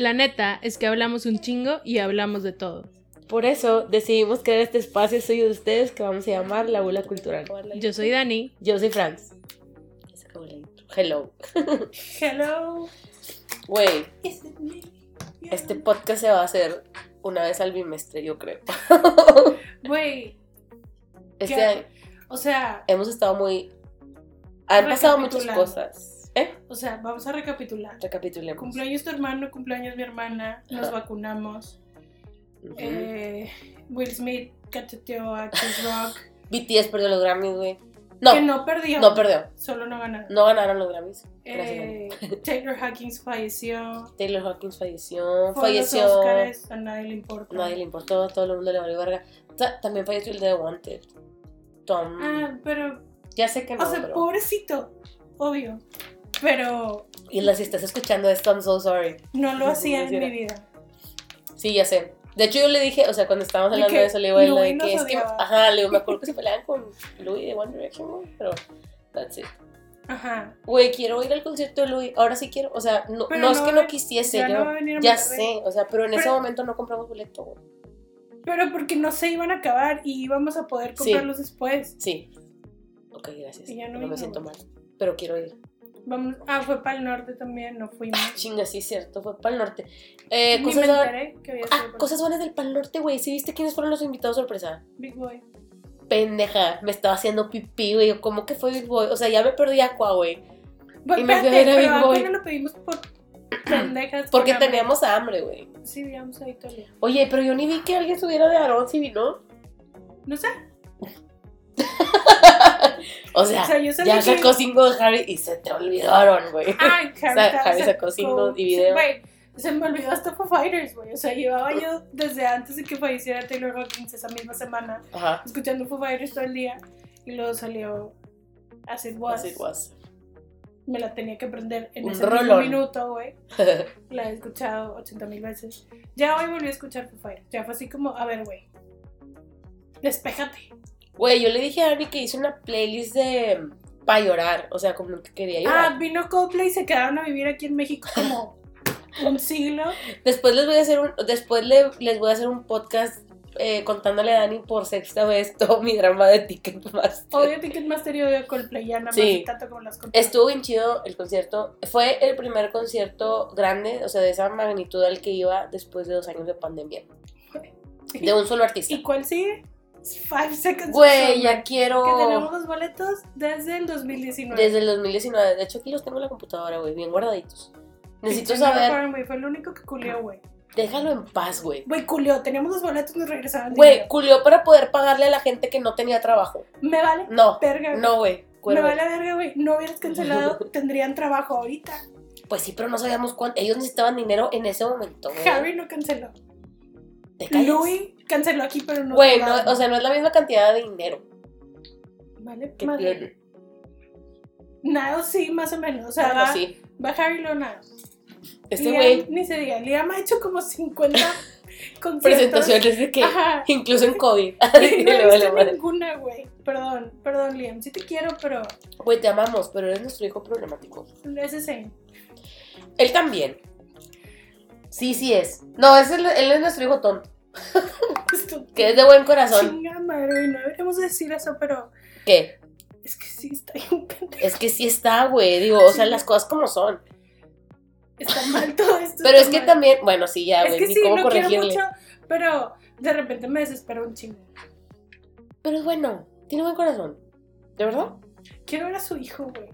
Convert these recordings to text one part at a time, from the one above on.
La neta es que hablamos un chingo y hablamos de todo. Por eso decidimos crear este espacio suyo de ustedes que vamos a llamar La Bula Cultural. Yo soy Dani. Yo soy Franz. Hello. Hello. Güey, este podcast se va a hacer una vez al bimestre, yo creo. Güey, Este o sea, hemos estado muy... Han pasado muchas cosas. ¿Eh? o sea, vamos a recapitular. Recapitulemos. Cumpleaños tu hermano, cumpleaños mi hermana, nos Ajá. vacunamos. Eh, Will Smith cacheteó a Chris Rock. BTS perdió los Grammys, güey. No, que no, no perdió. perdió. Solo no ganaron. No ganaron los Grammys. Eh, Taylor Hawkins falleció. Taylor Hawkins falleció. Fue a los falleció. Óscares, a nadie le importa. Nadie le importó, todo el mundo le valió verga. Ta- También falleció el de Wanted. Tom. Ah, pero, ya sé que no, o sea, pero- pobrecito, obvio. Pero Y la, si estás escuchando esto, I'm so sorry. no lo hacía en mi vida. Sí, ya sé. De hecho, yo le dije, o sea, cuando estábamos hablando de eso, le digo a él, Louis de que es que, ajá, le digo, me acuerdo que se peleaban con Louis de One Direction, pero that's it. Ajá. Güey, quiero ir al concierto de Louis, ahora sí quiero, o sea, no, no, es que no quisiese, ya yo, no ya sé, o sea, pero en ese momento no compramos boleto, güey. Pero porque no se iban a acabar y íbamos a poder Sí. comprarlos después. Sí. Ok, gracias. Y ya no no me siento mal, pero quiero ir. Vamos, ah, fue para el norte también, no fuimos. Chinga, sí, cierto, fue para el norte. Eh, Ni cosas, me enteré que había ah, por- cosas buenas del Pal Norte, güey. ¿Sí viste quiénes fueron los invitados sorpresa? Big Boy. Pendeja, me estaba haciendo pipí, güey. ¿Cómo que fue Big Boy? O sea, ya me perdí Aqua, güey. Bueno, Y me fui a ver a Big Boy. apenas lo pedimos por pendejas. Porque hambre. teníamos hambre, güey. Sí, vivíamos ahí todo. Oye, pero yo ni vi que alguien subiera de Aarón si vino. No sé. O sea, O sea, yo sabía ya que- sacó cinco de Harry y se te olvidaron, güey. Ay, sea, Harry, Harry sa- sacó cinco y video. Güey, se me olvidó hasta Foo Fighters, güey. O sea, llevaba yo desde antes de que falleciera Taylor Hawkins esa misma semana Ajá. escuchando Foo Fighters todo el día. Y luego salió As It Was. Así was. Me la tenía que aprender en Un ese mismo minuto, güey. La he escuchado 80 mil veces. Ya hoy volví a escuchar Foo Fighters. Ya fue así como, a ver, güey. Despéjate. Güey, yo le dije a Ari que hice una playlist de. para llorar. O sea, como que quería llorar. Ah, vino Coldplay y se quedaron a vivir aquí en México como un siglo. Después les voy a hacer un, después le- les voy a hacer un podcast eh, contándole a Dani por sexta vez todo mi drama de Ticketmaster. Odio Ticketmaster y odio Coldplay, ya nada más Sí. y tanto como las. Estuvo bien chido el concierto. Fue el primer concierto grande, o sea, de esa magnitud al que iba después de dos años de pandemia. De un solo artista. ¿Y cuál sigue? Five Seconds Güey, ya quiero. Que tenemos los boletos desde el 2019. Desde el 2019. De hecho, aquí los tengo en la computadora, güey, bien guardaditos. Necesito saber. Fue el único que culió, güey. Déjalo en paz, güey. Güey, culió. Teníamos los boletos, nos regresaron. Güey, culió para poder pagarle a la gente que no tenía trabajo. Me vale No, verga. güey. no, güey. Me vale verga, güey. No hubieras cancelado, tendrían trabajo ahorita. Pues sí, pero no sabíamos cuánto. Ellos necesitaban dinero en ese momento, güey. Harry no canceló. ¿Te callas? Louis canceló aquí, pero no. Güey, no, o sea, no es la misma cantidad de dinero Vale, que madre. tiene. Niles sí, más o menos. O sea, Bueno, va, sí. lo Niles. Este güey, Ni se diga. Liam ha hecho como 50 conciertos. presentaciones de que, Ajá. incluso en COVID. No Le he vale ninguna, güey. Perdón, perdón, Liam. Sí te quiero, pero Güey, te amamos, pero eres nuestro hijo problemático. es ese. Él también. Sí, sí es. No, es el- él es nuestro hijo tonto, que es de buen corazón. Chinga madre. No deberíamos decir eso, pero ¿Qué? es que sí está pendejo. Es que sí está, güey. Digo, o sea, las cosas como son. Está mal todo esto. Pero es que mal. también, bueno, sí, ya, Es güey, que ni sí, cómo quiero corregirle. mucho, pero de repente me desespero un chingo. Pero es bueno, tiene buen corazón. ¿De verdad? Quiero ver a su hijo, güey.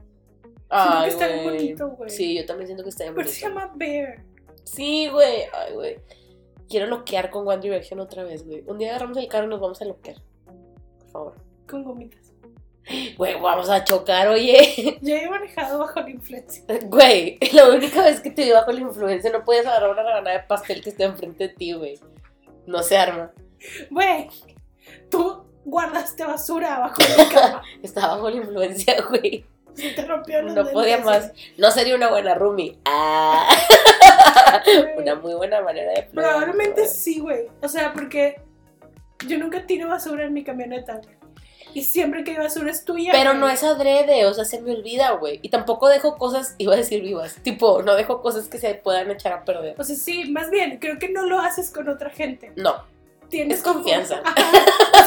Siento que está bien bonito, güey. Sí, yo también siento que está bien Pero se bonito. llama Bear. Sí, güey. Ay, güey. Quiero loquear con One Direction otra vez, güey. Un día agarramos el carro y nos vamos a loquear. Por favor. Con gomitas. Güey, vamos a chocar, oye. Ya he manejado bajo la influencia. Güey, la única vez que te vi bajo la influencia no puedes agarrar una rebanada de pastel que esté enfrente de ti, güey. No se arma. Güey, tú guardaste basura de mi cama. Estaba bajo la influencia, güey. Se te rompió los No podía lentes, más. No sería una buena roomie. Ah. Una muy buena manera de Probablemente sí, güey. O sea, porque yo nunca tiro basura en mi camioneta, y siempre que hay basura es tuya. Pero güey. no es adrede, o sea, se me olvida, güey. Y tampoco dejo cosas, iba a decir vivas, tipo, no dejo cosas que se puedan echar a perder. O sea, sí, más bien, creo que no lo haces con otra gente. No, Tienes Es como- confianza. Ajá,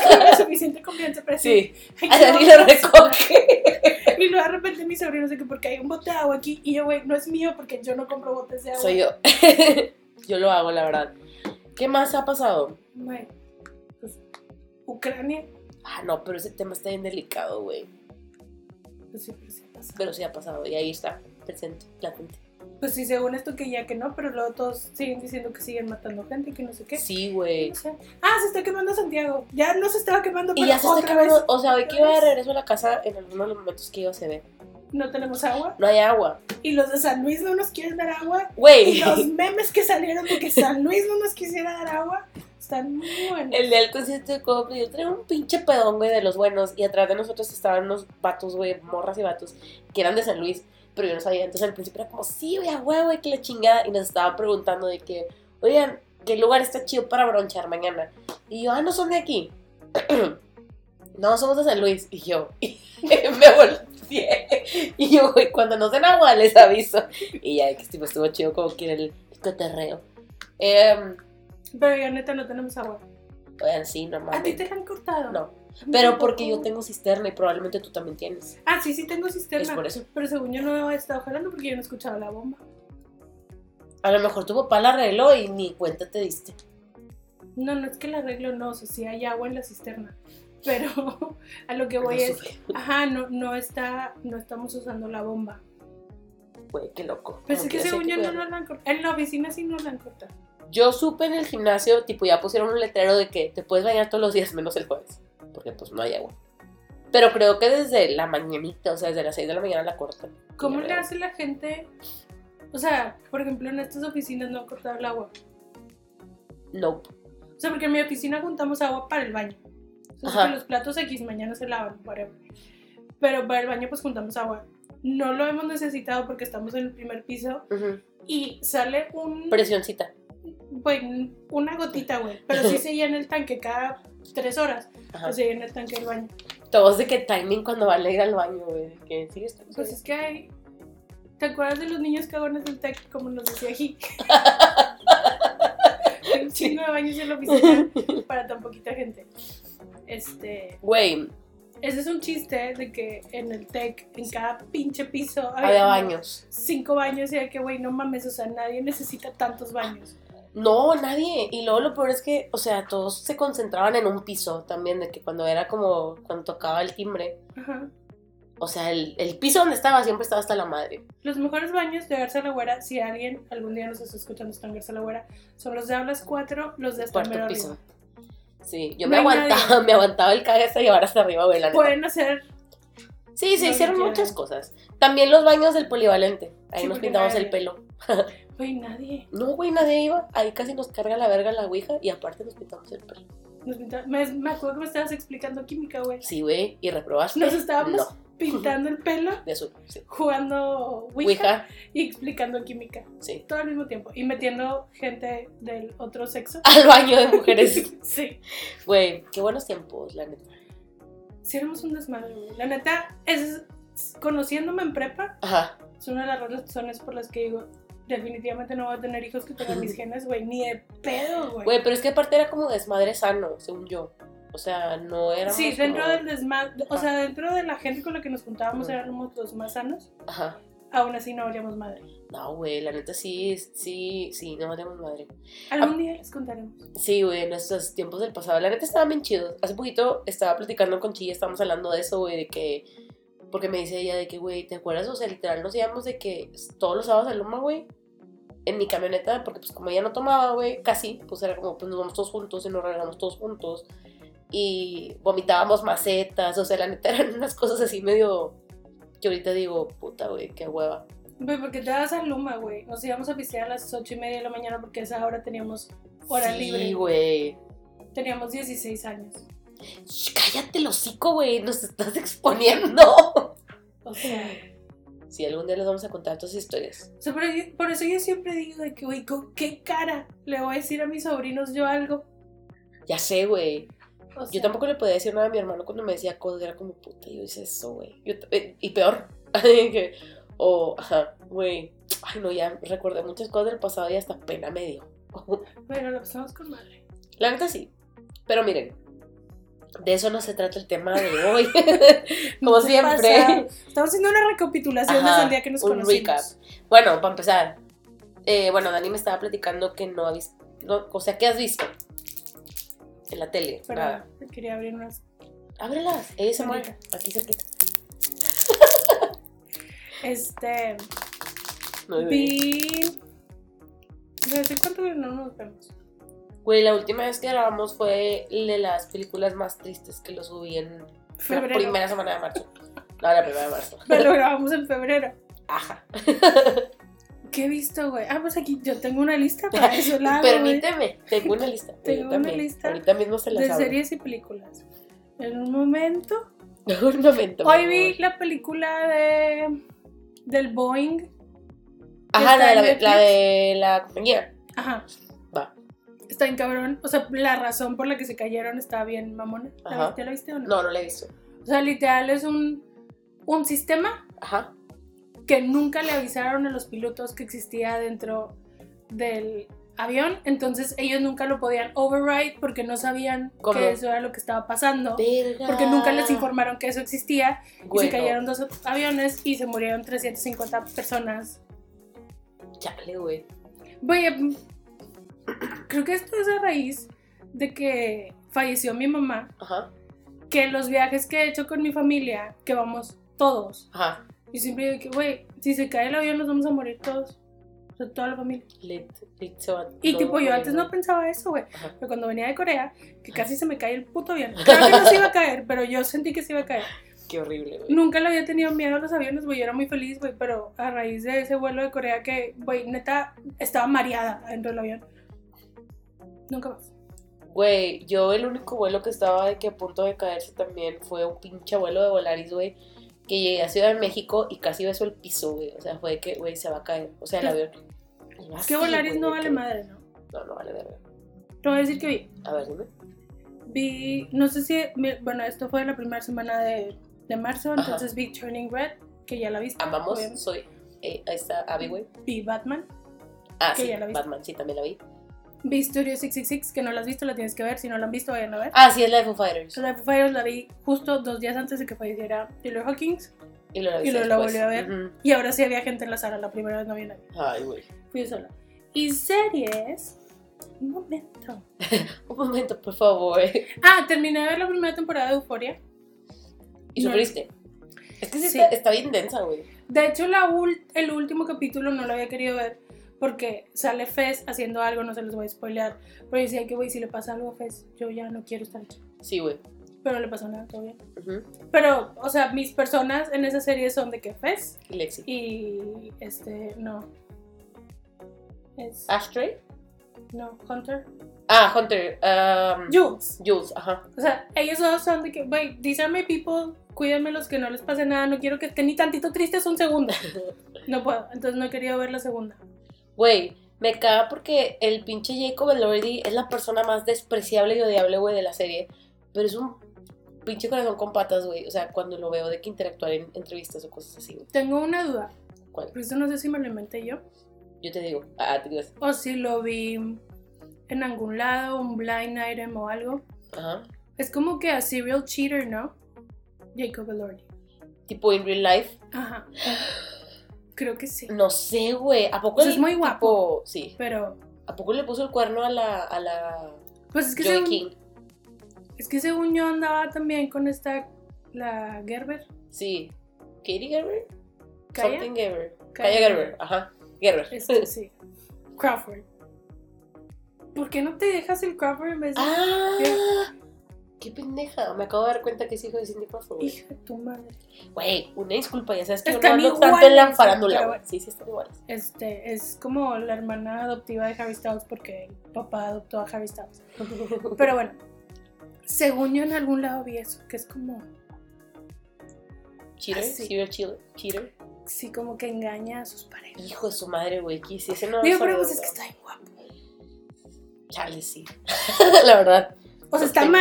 es como suficiente confianza para decir, sí. "Ay, Dani lo basura". recoge. Y luego de repente mis sobrinos de que porque hay un bote de agua aquí y yo, güey, no es mío porque yo no compro botes de agua. Soy yo. yo lo hago, la verdad. ¿Qué más ha pasado? Güey, pues, Ucrania, Ah, no, pero ese tema está bien delicado, güey. pues sí, pues sí pasa. Pero sí ha pasado y ahí está, presente, latente. Pues sí, según esto que ya que no, pero luego todos siguen diciendo que siguen matando gente y que no sé qué. Sí, güey. No sé. Ah, se está quemando Santiago. Ya no se estaba quemando, Y pero ya se está quemando. vez O sea, hoy que iba de regreso a la casa, en alguno de los momentos que iba se ve. no tenemos agua. No hay agua. Y los de San Luis no nos quieren dar agua. Y Güey. los memes que salieron de que San Luis no nos quisiera dar agua están muy buenos. El día del concierto de Coldplay, yo traía un pinche pedón, güey, de los buenos. Y atrás de nosotros estaban unos vatos, güey, morras y vatos, que eran de San Luis. Pero yo no sabía. Entonces al principio era como, sí, güey, a huevo, que la chingada. Y nos estaban preguntando de que, oigan, ¿qué lugar está chido para bronchar mañana? Y yo, ah, no son de aquí. no, somos de San Luis. Y yo, me volteé. Y yo, güey, cuando nos den agua les aviso. Y ya, que estuvo, estuvo chido como que el cotorreo. Em, Pero ya neta no tenemos agua. oigan, sí, no ¿A ti te la han cortado? No. Pero porque yo tengo cisterna y probablemente tú también tienes. Ah, sí, sí tengo Es cisterna. por eso. Pero según yo no he estado jalando porque yo no he escuchado la bomba. A lo mejor tu papá la arregló y ni cuenta te diste. No, no es que la arreglo, no. O sea, sí hay agua en la cisterna. Pero a lo que voy No es. supe. Ajá, no, no está. No estamos usando la bomba. Güey, qué loco. Pero No, es que según yo no cuidarlo. la han cortado. En la oficina sí no la han cortado. Yo supe en el gimnasio, tipo, ya pusieron un letrero de que te puedes bañar todos los días menos el jueves. Porque pues no hay agua. Pero creo que desde la mañanita, o sea, desde las 6 de la mañana la cortan. ¿Cómo le hace la gente? O sea, por ejemplo, en estas oficinas no han cortado el agua. Nope. O sea, porque en mi oficina juntamos agua para el baño. O sea, Ajá. que los platos X mañana se lavan, whatever. Pero para el baño pues juntamos agua. No lo hemos necesitado porque estamos en el primer piso Ujú. y sale un... Presioncita. Güey, una gotita, güey. Pero sí se llena el tanque cada tres horas. Ajá. Pues se llena el tanque del baño. Todos de que timing cuando van a ir al baño, güey. Que sí, estamos Pues es que hay... ¿Te acuerdas de los niños cagones del TEC, como nos decía aquí? Un chingo de baños en la oficina para tan poquita gente. Este... Güey, Ese es un chiste de que en el TEC, en cada pinche piso, había como baños. Cinco baños y de que, güey, no mames, o sea, nadie necesita tantos baños. No, nadie. Y luego lo peor es que, o sea, todos se concentraban en un piso también, de que cuando era como, cuando tocaba el timbre, Ajá. o sea, el, el piso donde estaba siempre estaba hasta la madre. Los mejores baños de Garza La Güera, si alguien algún día nos está escuchando, está en Garza La Güera, son los de Hablas 4, los de hasta Cuarto piso. arriba. Sí, yo No me aguantaba, nadie. me aguantaba el cague hasta llevar hasta arriba, güey. Pueden hacer, Sí, se hicieron muchas cosas. También los baños del polivalente. Ahí Sí, nos pintamos nadie- el pelo. güey, nadie. No, güey, nadie iba. Ahí casi nos carga la verga la ouija y aparte nos pintamos el pelo. Nos pinta- me, me acuerdo que me estabas explicando química, güey. Sí, güey, y reprobaste. Nos estábamos No, pintando el pelo, de azul, sí. jugando Ouija, Ouija, y explicando química. sí. Todo al mismo tiempo. Y metiendo gente del otro sexo. Al baño de mujeres. Sí. Güey, qué buenos tiempos, la neta. Si éramos un desmadre, güey. La neta, es, conociéndome en prepa, Ajá. es una de las razones por las que digo, definitivamente no voy a tener hijos que tengan mis genes, güey, ni de pedo, güey. Güey, pero es que aparte era como desmadre sano, según yo. O sea, no era. Sí, dentro del desmadre, o sea, dentro de la gente con la que nos juntábamos Ujú. éramos los más sanos, Ajá. aún así no valíamos madre. No, güey, la neta sí, sí, sí, no valemos madre. Algún Ah. día les contaremos. Sí, güey, nuestros tiempos del pasado. La neta estaban bien chidos. Hace poquito estaba platicando con Chilla, estábamos hablando de eso, güey, de que. Porque me dice ella de que, güey, ¿te acuerdas? O sea, literal nos íbamos de que todos los sábados a Loma, güey, en mi camioneta, porque pues como ella no tomaba, güey, casi, pues era como, pues nos vamos todos juntos y nos regresamos todos juntos. Y vomitábamos macetas, o sea, la neta eran unas cosas así medio. Que ahorita digo, puta, güey, qué hueva. Güey, porque te das a Luma, güey. Nos íbamos a pistear a las ocho y media de la mañana porque a esa hora teníamos hora sí, libre. güey. Teníamos 16 años. Shh, Cállate el hocico, güey, nos estás exponiendo. O sea, Sí, algún día les vamos a contar todas historias. o sea, por, por eso yo siempre digo de que, güey, ¿con qué cara le voy a decir a mis sobrinos yo algo? Ya sé, güey. O sea, Yo tampoco le podía decir nada a mi hermano cuando me decía cosas, era como, puta, yo hice eso, güey. Eh, Y peor. o, ajá, güey. Ay, no, ya recordé muchas cosas del pasado y hasta pena me dio. Bueno, lo pasamos con madre. La neta sí. Pero miren, de eso no se trata el tema de hoy. Como siempre. pasa. Estamos haciendo una recapitulación Ajá, desde el día que nos un conocimos. recap. Bueno, para empezar. eh, bueno, Dani me estaba platicando que no ha visto. no, o sea, ¿qué has visto? En la tele. Pero Nada. quería abrir unas. Ábrelas. ASMR. Ahorita. Aquí cerquita. Este. Muy bien. Vi. ¿Desde cuánto no nos vemos? Güey, la última vez que grabamos fue de las películas más tristes que lo subí en la Febrero. primera semana de marzo. No, la primera de marzo. Pero lo grabamos en febrero. Ajá. ¿Qué he visto, güey? Ah, pues aquí yo tengo una lista para eso. La hago, güey, Permíteme, tengo una lista. Tengo una también. lista Ahorita mismo se las de abro. series y películas. En un momento. Un momento. Hoy vi la película de. del Boeing. Ajá, la de en la, la de la compañía. Ajá. Está en cabrón. O sea, la razón por la que se cayeron está bien mamona. ¿La viste, ¿La viste o no? No, no la he visto. O sea, literal es un, un sistema Ajá. que nunca le avisaron a los pilotos que existía dentro del avión. Entonces ellos nunca lo podían override porque no sabían ¿Cómo? que eso era lo que estaba pasando. Verga. Porque nunca les informaron que eso existía. Güey, y se cayeron dos aviones y se murieron 350 personas. Chale, güey. Voy mm, Creo que esto es a raíz de que falleció mi mamá. Ajá. Que los viajes que he hecho con mi familia, que vamos todos, Ajá. Y siempre digo que, güey, si se cae el avión nos vamos a morir todos. O sea, toda la familia. Lit, lit Y tipo, yo antes no pensaba eso, güey. Pero cuando venía de Corea, que casi se me cae el puto avión. Claro que no se iba a caer, pero yo sentí que se iba a caer. Qué horrible, güey. Nunca le había tenido miedo a los aviones, güey. Yo era muy feliz, güey. Pero a raíz de ese vuelo de Corea que, güey, neta, estaba mareada dentro del avión. Nunca más. Güey, yo el único vuelo que estaba de que a punto de caerse también fue un pinche vuelo de Volaris, güey. Que llegué a Ciudad de México y casi beso el piso, güey. O sea, fue que, güey, se va a caer. O sea, el avión. Es que Volaris no vale madre, ¿no? No, no vale verga. Te voy a decir que vi. A ver, dime. Vi, no sé si, bueno, esto fue la primera semana de, de marzo, Ajá. entonces vi Turning Red, que ya la viste. Amamos, obviamente. soy. Eh, ahí está Abby, güey. Vi Batman. Ah, Que sí. Batman, sí, también la vi. Vi Studio 666, que no la has visto, la tienes que ver. Si no la han visto, vayan a ver. Ah, sí, es la de Foo Fighters. La de Foo Fighters la vi justo dos días antes de que falleciera Taylor Hawkins. Y lo la, Y luego la volví a ver. Ujú. Y ahora sí había gente en la sala, la primera vez no había nadie. Ay, güey. Fui yo sola. Y series. Un momento. Un momento, por favor. Ah, terminé de ver la primera temporada de Euphoria. ¿Y No. sufriste? Es que sí, Sí. Está, está bien densa, güey. De hecho, la el último capítulo no lo había querido ver porque sale Fez haciendo algo, no se los voy a spoilear. Pero decía que, güey, si le pasa algo a Fez, yo ya no quiero estar aquí. Sí, güey. Pero no le pasó nada, todo bien. Ujú. Pero, o sea, mis personas en esa serie son de que Fez Y Lexi. y este, no. Es, Ashtray. no, Hunter. Ah, Hunter. Um, Jules. Jules, ajá. O sea, ellos dos son de que, güey, these are my people, cuídenme los que no les pase nada, no quiero que estén ni tantito tristes un segundo. No puedo, entonces no he querido ver la segunda. Güey, me caga porque el pinche Jacob Elordi es la persona más despreciable y odiable, güey, de la serie. Pero es un pinche corazón con patas, güey. O sea, cuando lo veo de que interactuar en entrevistas o cosas así, güey. Tengo una duda, ¿Cuál? pero esto no sé si me lo inventé yo, Yo te digo. Ah, te digo. o si lo vi en algún lado, un blind item o algo. Ajá. Es como que a serial cheater, ¿no? Jacob Elordi. Tipo in real life. Ajá. Creo que sí. No sé, güey. ¿A poco el es muy guapo. tipo- Sí. Pero, ¿A poco le puso el cuerno a la, a la pues es que, Joey según, King? es que según yo andaba también con esta, la Gerber. Sí. ¿Katie Gerber? ¿Kaya? Something Gerber. Kaya Kaya Gerber. Ajá. Gerber. Este, sí. Crawford. ¿Por qué no te dejas el Crawford en vez de ¡Ah! ¡Qué pendeja! Me acabo de dar cuenta que es hijo de Cindy Crawford, hija de tu madre? Güey, una disculpa, ya sabes que no Están ando tanto en la farándula, güey. Sí, sí, están iguales. Este, es como la hermana adoptiva de Harry Styles porque el papá adoptó a Harry Styles. Pero bueno, según yo en algún lado vi eso, que es como, Cheater, cheater, cheater. sí, como que engaña a sus parejas. Hijo de su madre, güey. Que si ese no Digo, pero pues es que no. está bien guapo. Chale, sí. la verdad. O sea, No está tengo-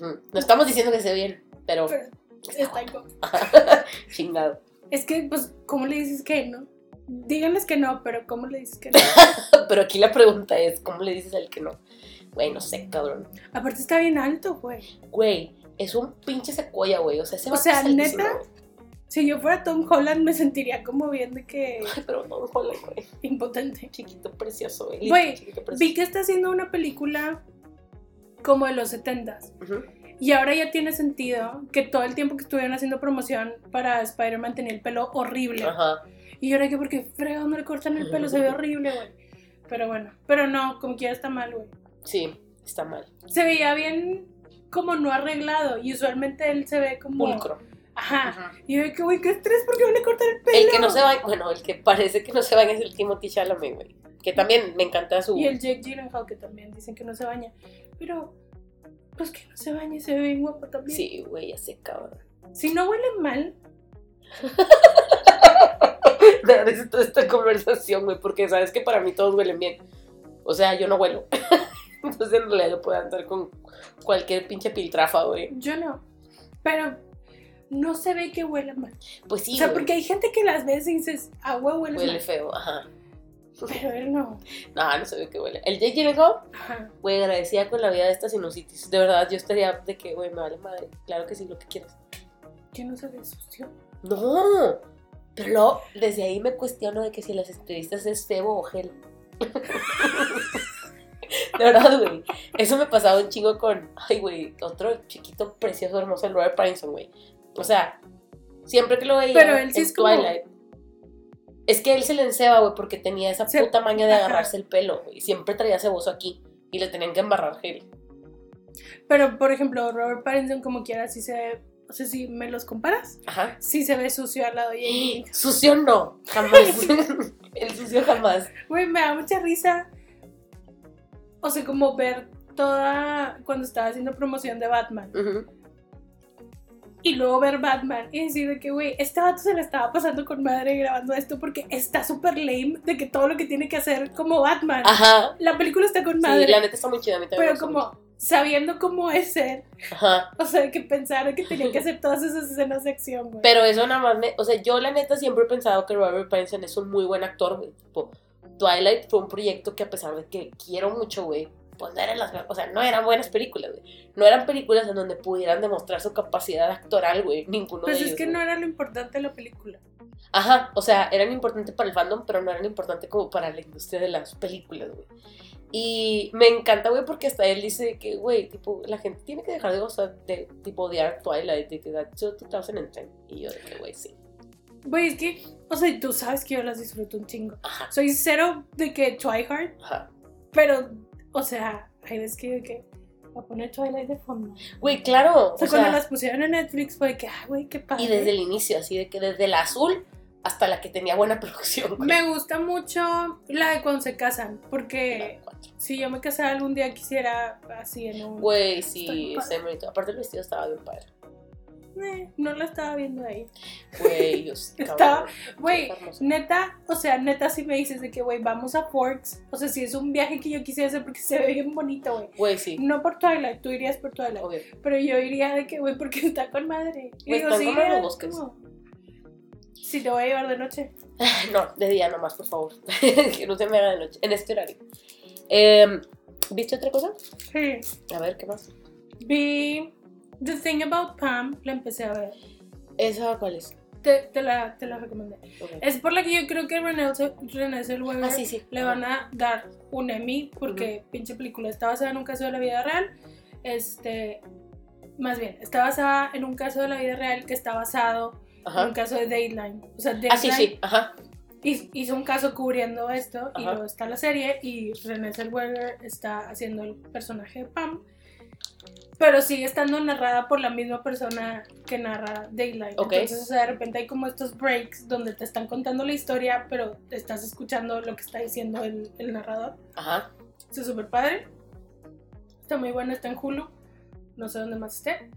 No estamos diciendo que se ve bien, pero Pero está igual. chingado. Es que, pues, ¿cómo le dices que no? Díganles que no, pero ¿cómo le dices que no? Pero aquí la pregunta es, ¿cómo le dices al que no? Güey, no sé, cabrón. Aparte está bien alto, güey. Güey, es un pinche secuoya, güey. O sea, ese O vato sea, ¿neta? Si yo fuera Tom Holland me sentiría como bien de que Ay, pero no, joder, güey. impotente. Chiquito precioso, güey. Güey. Vi que está haciendo una película como de los 70s. Ujú. Y ahora ya tiene sentido que todo el tiempo que estuvieron haciendo promoción para Spider-Man tenía el pelo horrible. Ajá. Y ahora que porque fregado no le cortan el pelo, se ve horrible, güey. Pero bueno, pero no, como quiera está mal, güey. Sí, está mal. Se veía bien como no arreglado y usualmente él se ve como... Pulcro. Ajá. Ajá. Y yo que, güey, qué estrés, ¿por qué van a cortar el pelo? El que no se va, bueno, el que parece que no se baña es el Timothy Chalamet, güey. Que también me encanta su... Y el Jake Gyllenhaal, que también dicen que no se baña. Pero, pues que no se bañe, se ve bien guapo también. Sí, güey, ya sé, cabrón. Si no huele mal, da toda esta conversación, güey, porque sabes que para mí todos huelen bien. O sea, yo no huelo. Entonces en realidad yo puedo andar con cualquier pinche piltrafa, güey. yo no. Pero no se ve que huele mal. Pues sí, o sea, güey. porque hay gente que las ves y dices, agua huele, Huele mal. feo, ajá. Pero él no. No, no se ve que huele. El Jake Gyllenhaal, güey, agradecida con la vida de esta sinusitis. De verdad, yo estaría de que, güey, me vale madre. Claro que sí, lo que quieras. Que no se sucio. No, pero luego, desde ahí me cuestiono de que si las entrevistas es cebo o gel. De verdad, güey. Eso me pasaba un chingo con, ay, güey, otro chiquito, precioso, hermoso, el Robert Pattinson, güey. O sea, siempre que lo veía Pero él sí en es como- Twilight, es que él se le enceba, güey, porque tenía esa Se- puta maña de agarrarse el pelo, güey. Siempre traía ceboso aquí y le tenían que embarrar gel. Pero, por ejemplo, Robert Pattinson, como quiera, sí se ve. O sea, si me los comparas, Ajá. sí se ve sucio al lado de. Sucio no, jamás. el sucio jamás. Güey, me da mucha risa. O sea, como ver toda. Cuando estaba haciendo promoción de Batman. Ujú. Y luego ver Batman y decir de que, güey, este vato se le estaba pasando con madre grabando esto porque está súper lame de que todo lo que tiene que hacer como Batman. Ajá. La película está con Sí, madre. la neta está muy chida. a mí también pero como sabiendo cómo es ser. Ajá. O sea, que pensar que tenía que hacer todas esas escenas de acción, güey. Pero eso nada más me... O sea, yo la neta siempre he pensado que Robert Pattinson es un muy buen actor, güey. Tipo, Twilight fue un proyecto que a pesar de que quiero mucho, güey, pues no eran las... O sea, no eran buenas películas, güey. No eran películas en donde pudieran demostrar su capacidad actoral, güey. Ninguno Pues de es ellos, que güey. no era lo importante de la película. Ajá, o sea, eran importantes para el fandom, pero no eran importantes como para la industria de las películas, güey. Y me encanta, güey, porque hasta él dice que, güey, tipo, la gente tiene que dejar de gozar de, tipo, odiar Twilight, de que that's 2010. Y yo de que, güey, sí. Güey, es que, o sea, tú sabes que yo las disfruto un chingo. Ajá, Soy cero de que try hard, ajá. pero, o sea, hay veces que, que a poner Twilight de fondo. Güey, claro. O sea, o cuando sea, las pusieron en Netflix fue que, ah, güey, qué padre. y desde el inicio, así de que desde el azul hasta la que tenía buena producción, güey. Me gusta mucho la de cuando se casan, porque si yo me casara algún día quisiera así en un... Güey, sí, está bonito. Aparte el vestido estaba bien padre. Eh, no la estaba viendo ahí. Güey, Estaba- Güey, neta, o sea, neta si me dices de que, güey, vamos a Forks, o sea, si es un viaje que yo quisiera hacer porque se ve bien bonito, güey. Güey, sí, No por Twilight, tú irías por Twilight. obvio. Pero yo iría de que, güey, porque está con madre. Y Güey, digo, sí, los bosques. como- Si te voy a llevar de noche. No, de día nomás, por favor. que no se me haga de noche, en este horario. Eh, ¿Viste otra cosa? Sí. A ver, ¿qué más? Vi The Thing About Pam, la empecé a ver. ¿Esa cuál es? Te, te la, te la recomendé. Ok. Es por la que yo creo que Renée, Zell- Renée Zellweger Ah, sí, sí. le van a dar un Emmy porque pinche película está basada en un caso de la vida real. Este, más bien, está basada en un caso de la vida real que está basado en un Ajá. caso de Dateline. O sea, Ah, sí, Dateline sí, ajá. hiz- hizo un caso cubriendo esto y Ajá. luego está la serie y Renée Zellweger está haciendo el personaje de Pam. Pero sigue estando narrada por la misma persona que narra Daylight. Entonces, o sea, de repente hay como estos breaks donde te están contando la historia, pero te estás escuchando lo que está diciendo el, el narrador. Ajá. Eso es súper padre. Está muy bueno, está en Hulu. No sé dónde más esté.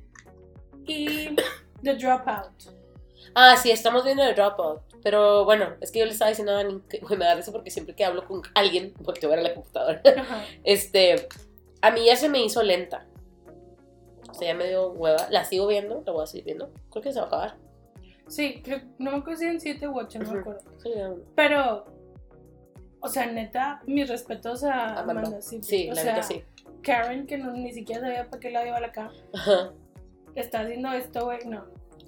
Y The Dropout. Ah, sí, estamos viendo el Dropout. Pero bueno, es que yo le estaba diciendo a Dani que me da eso porque siempre que hablo con alguien, volteo a ver a la computadora. Ajá. Este, a mí ya se me hizo lenta. Sea, ya me dio hueva. La sigo viendo, la voy a seguir viendo. Creo que se va a acabar. Sí, creo, no me acuerdo si en 7 u 8, no me acuerdo. Sí. Pero, o sea, neta, mis respetos a Amanda. Amanda. Sí, Sí, o la sea, neta sí. Karen, que no, ni siquiera sabía para qué la iba a la cama, Ajá. está haciendo esto, güey, no.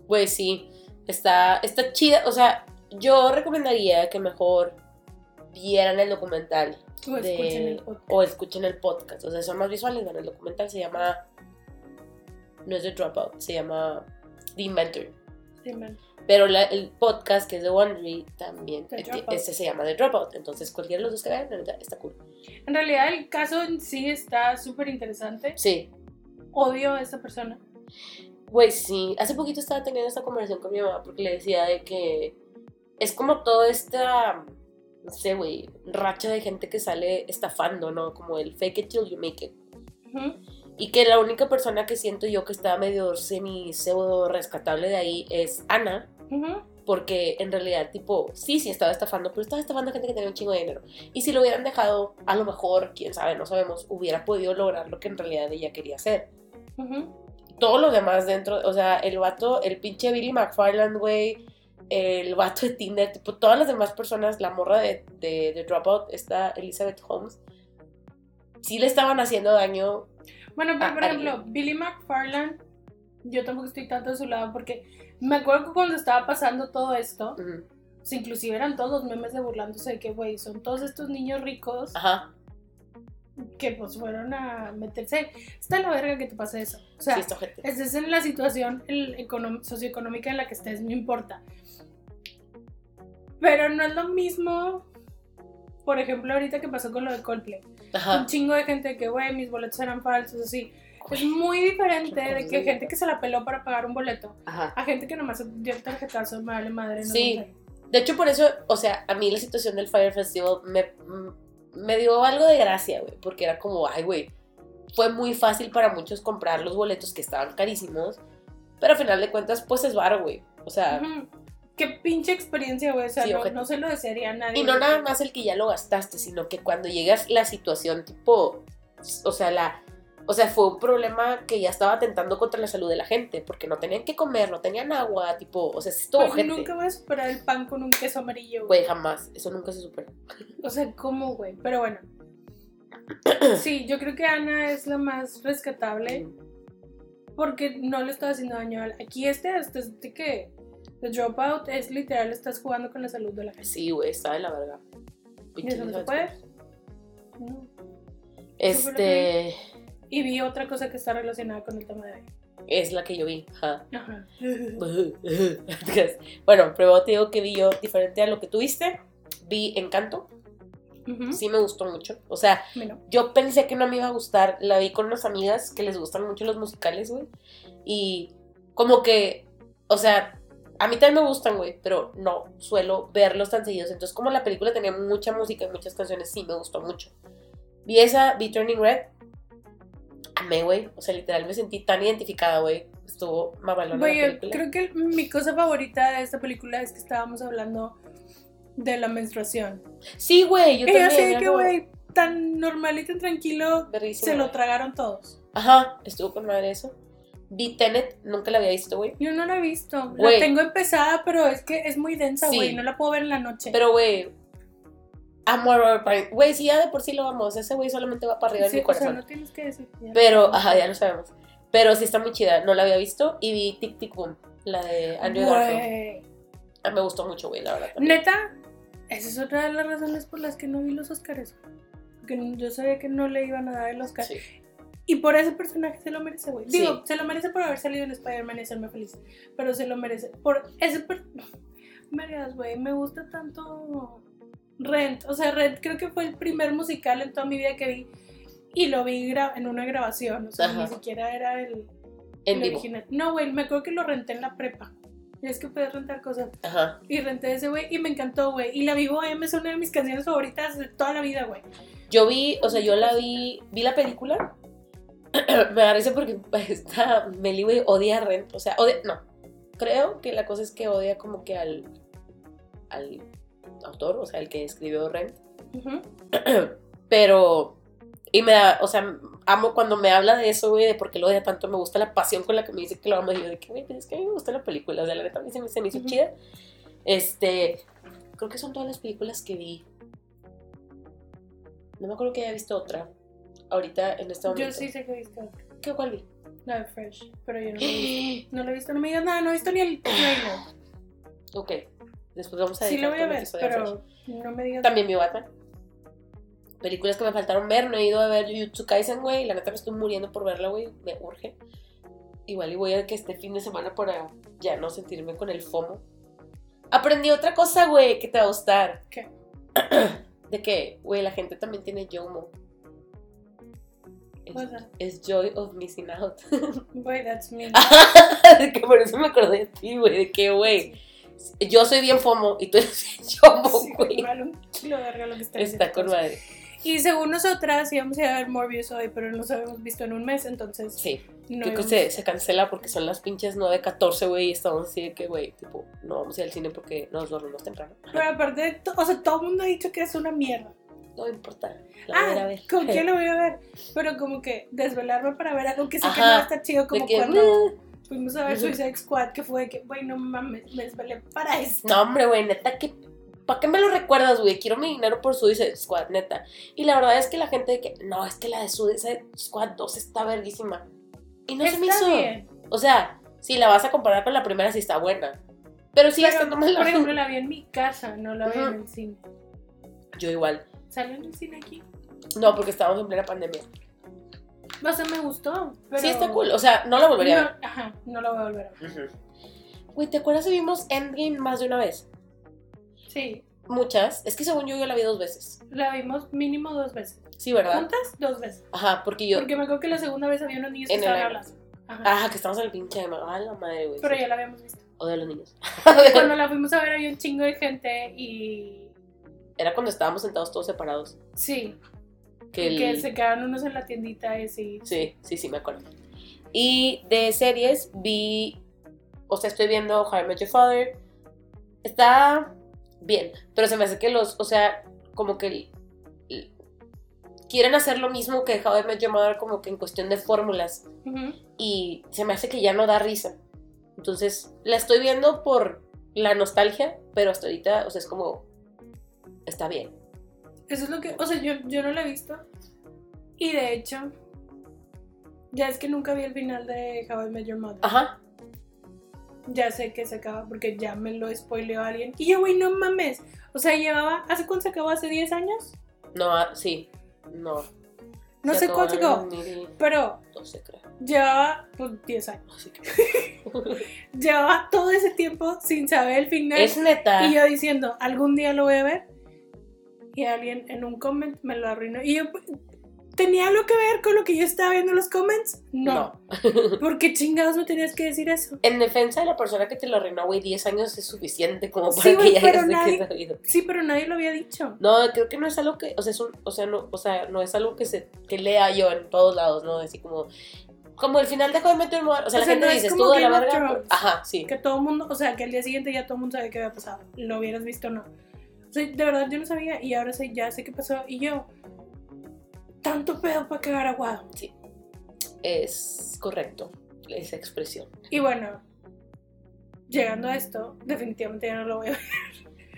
Pues sí, está, está chida. O sea, yo recomendaría que mejor vieran el documental O de- escuchen el podcast. o escuchen el podcast. O sea, son más visuales. Bueno, el documental se llama. No es The Dropout, se llama The Inventor. Sí, man. Pero la- el podcast que es de Wondery también. The este- Dropout. Se llama The Dropout. Entonces, cualquiera de los dos que vean, está cool. En realidad, el caso en sí está súper interesante. Sí. Odio a esta persona. Güey, sí. Hace poquito estaba teniendo esta conversación con mi mamá porque le decía de que es como toda esta, no sé, güey, racha de gente que sale estafando, ¿no? Como el fake it till you make it. Ujú. Y que la única persona que siento yo que está medio semi pseudo rescatable de ahí es Ana. Porque en realidad, tipo, sí, sí estaba estafando, pero estaba estafando a gente que tenía un chingo de dinero. Y si lo hubieran dejado, a lo mejor, quién sabe, no sabemos, hubiera podido lograr lo que en realidad ella quería hacer. Ujú. Todo lo demás dentro, o sea, el vato, el pinche Billy McFarland, güey, el vato de Tinder, tipo, todas las demás personas, la morra de, de, de Dropout, esta Elizabeth Holmes, sí le estaban haciendo daño. Bueno, pero por ejemplo, alguien. Billy McFarland, yo tampoco estoy tanto de su lado porque me acuerdo que cuando estaba pasando todo esto, sea, inclusive eran todos los memes de burlándose de que, güey, son todos estos niños ricos Ajá, que pues fueron a meterse. Está la verga que te pase eso. O sea, sí, esta gente. esa es en la situación el socioeconómica en la que estés, no importa. Pero no es lo mismo, por ejemplo, ahorita que pasó con lo de Coldplay. Un Ajá. chingo de gente que, güey, mis boletos eran falsos, así. Es muy diferente de que gente que se la peló para pagar un boleto Ajá. a gente que nomás dio el tarjetazo, me vale madre, no Sí. sé. De hecho, por eso, o sea, a mí la situación del Fire Festival me, me dio algo de gracia, güey, porque era como, ay, güey, fue muy fácil para muchos comprar los boletos que estaban carísimos, pero al final de cuentas, pues es varo, güey. O sea, Ujú. Qué pinche experiencia, güey. O sea, Sí, no, se lo desearía a nadie. y no nada más el que ya lo gastaste, sino que cuando llegas la situación, tipo, o sea, la... O sea, fue un problema que ya estaba atentando contra la salud de la gente, porque no tenían que comer, no tenían agua, tipo, o sea, estuvo Güey, gente. nunca voy a superar el pan con un queso amarillo, güey. Jamás, eso nunca se supera. O sea, ¿cómo, güey? Pero bueno. Sí, yo creo que Ana es la más rescatable porque no le está haciendo daño a Aquí este, este, este que... The Dropout es literal, estás jugando con la salud de la gente. Sí, güey, está de la verga. ¿Y eso no se puede? No. Este Y vi otra cosa que está relacionada con el tema de hoy. es la que yo vi. Ajá. Ajá. bueno, pero te digo que vi yo diferente a lo que tuviste. Vi Encanto. Sí me gustó mucho. O sea, Mira. yo pensé que no me iba a gustar. La vi con unas amigas que les gustan mucho los musicales, güey. Y como que, o sea, a mí también me gustan, güey, pero no suelo verlos tan seguidos. Entonces, como la película tenía mucha música y muchas canciones, sí me gustó mucho. Vi esa, vi Turning Red. Amé, güey. O sea, literal me sentí tan identificada, güey. Estuvo mamalona la Güey, yo película. creo que mi cosa favorita de esta película es que estábamos hablando de la menstruación. Sí, güey, yo y también. así que, güey, tan normal y tan tranquilo, se lo tragaron todos. Ajá, estuvo con madre eso. Vi Tenet, nunca la había visto, güey. Yo no la he visto. La tengo empezada, pero es que es muy densa, Sí. güey. No la puedo ver en la noche. Pero, güey, amo a Robert Pattinson. Güey, si ya de por sí lo amo, ese güey solamente va para arriba Sí, de mi o sea, corazón. no tienes que decir. ya. Pero, ajá, ya lo sabemos. Pero sí está muy chida, no la había visto. Y vi Tic Tic Boom, la de Andrew Garfield. Güey. Ah, Me gustó mucho, güey, la verdad. también. Neta, esa es otra de las razones por las que no vi los Oscars. Porque yo sabía que no le iban a dar el Oscar. Sí. Y por ese personaje se lo merece, güey. Sí. Digo, se lo merece por haber salido en Spider-Man y hacerme feliz. Pero se lo merece. Por ese per... Vergas, güey, me gusta tanto Rent. O sea, Rent creo que fue el primer musical en toda mi vida que vi. Y lo vi en una grabación. O sea, Ajá. ni siquiera era el, el original. No, güey, me acuerdo que lo renté en la prepa. Y es que puedes rentar cosas. Ajá. Y renté ese, güey, y me encantó, güey. Y La Vivo M es una de mis canciones favoritas de toda la vida, güey. Yo vi, o sea, yo la vi, vi la película. Me da risa porque esta Meli, güey, odia a Rent. O sea, odia, no. Creo que la cosa es que odia como que al, al autor, o sea, el que escribió. Ujú. Pero Y me da, o sea, amo cuando me habla de eso, güey, de por qué lo odia tanto. Me gusta la pasión con la que me dice que lo ama. Y yo de que, güey, pues es que a mí me gusta la película. O sea, la neta a mí se me, se me hizo chida. Este, creo que son todas las películas que vi. No me acuerdo que haya visto otra. Ahorita, en este momento. Yo sí sé que he visto otra. ¿Qué cuál vi? La de Fresh, pero yo no la he visto. No la he visto, no me digas nada, no he visto ni el trailer. ok. Después vamos a Sí lo voy a ver, pero no me digas También vi Batman. Películas que me faltaron ver, no he ido a ver Jujutsu Kaisen, güey. La neta me estoy muriendo por verla, güey. Me urge. Igual y voy a que este fin de semana para ya no sentirme con el FOMO. Aprendí otra cosa, güey, que te va a gustar. ¿Qué? De que, güey, la gente también tiene YOMO. Es, Joy of Missing Out. Güey, that's me. de que por eso me acordé de ti, güey. De que, güey, yo soy bien FOMO y tú eres bien Sí, güey. kilo de verga lo que está Está con madre. Y según nosotras íbamos a ver Morbius hoy, pero nos habíamos visto en un mes, entonces Sí. no Creo que se, se cancela porque son las pinches 9.14, güey, y estamos así de que, güey, tipo, no vamos a ir al cine porque nos dormimos temprano. Pero aparte, o sea, todo el mundo ha dicho que es una mierda. No importa, la voy a Ah, ver. ¿con quién lo voy a ver? Pero como que desvelarme para ver algo que sé que Ajá. no va a estar chido, como que, cuando "Uh". fuimos a ver Ujú. Suicide Squad, que fue de que, güey, no mames, me desvelé para esto. No, hombre, güey, neta, que ¿para qué me lo recuerdas, güey? Quiero mi dinero por Suicide Squad, neta. Y la verdad es que la gente de que, no, es que la de Suicide Squad 2 está verguísima. Y no se me Está hizo. bien. O sea, si la vas a comparar con la primera, sí está buena. Pero sigue Pero, mal. por ejemplo, la vi en mi casa, no la vi en el cine. Yo igual. ¿Salió en el cine aquí? No, porque estábamos en plena pandemia. O sea, me gustó. Pero... Sí está cool. O sea, no la volvería a ver. No, ajá, no la voy a volver a ver. Güey, ¿te acuerdas que vimos Endgame más de una vez? Sí, Muchas. Es que según yo, yo la vi dos veces. la vimos mínimo dos veces. Sí, ¿verdad? ¿Juntas? Dos veces. Ajá, porque yo. Porque me acuerdo que la segunda vez había unos niños que En estaban hablando. Ajá. Ah, que estamos en el pinche de Ah, la madre, güey. Pero sí. ya la habíamos visto. O de los niños. Cuando la fuimos a ver había un chingo de gente y... Era cuando estábamos sentados todos separados. Sí, Que, el- que se quedaron unos en la tiendita y así. Sí, sí, sí, me acuerdo. Y de series vi. O sea, estoy viendo How I Met Your Father. Está bien. Pero se me hace que los. O sea, como que. quieren hacer lo mismo que How I Met Your Mother, como que en cuestión de fórmulas. Ujú. y se me hace que ya no da risa. Entonces, la estoy viendo por la nostalgia, pero hasta ahorita, o sea, es como, está bien. Eso es lo que... O sea, yo, yo no la he visto. Y de hecho... Ya es que nunca vi el final de How I Met Your Mother. Ajá, Ya sé que se acaba porque ya me lo spoileó alguien. Y yo, güey, no mames. O sea, llevaba... ¿Hace cuánto se acabó? ¿Hace 10 años? no, ah, sí, no. No sé cuánto se acabó. 2012, Pero creo. llevaba, pues, 10 años. Que- Llevaba todo ese tiempo sin saber el final. es neta. Y yo diciendo, algún día lo voy a ver. Y alguien en un comment me lo arruinó. Y yo, ¿tenía algo que ver con lo que yo estaba viendo en los comments? No. no. ¿Por qué chingados me tenías que decir eso? En defensa de la persona que te lo arruinó, güey, 10 años es suficiente como para Sí, que güey, ya pero hayas de nadie- qué sabido. Sí, pero nadie lo había dicho. No, creo que no es algo que, o sea, es un, o sea, no, o sea, no es algo que se, que lea yo en todos lados, ¿no? Así como, como el final de How I Met Your Mother, o sea, O la sea, gente no dice, estuvo de la verga, ajá, sí. Que todo el mundo, o sea, que al día siguiente ya todo el mundo sabe qué había pasado. Lo hubieras visto o no. O sea, de verdad yo no sabía y ahora sé, ya sé qué pasó. Y yo, tanto pedo para cagar aguado. Es correcto esa expresión. Y bueno, llegando a esto, definitivamente ya no lo voy a ver.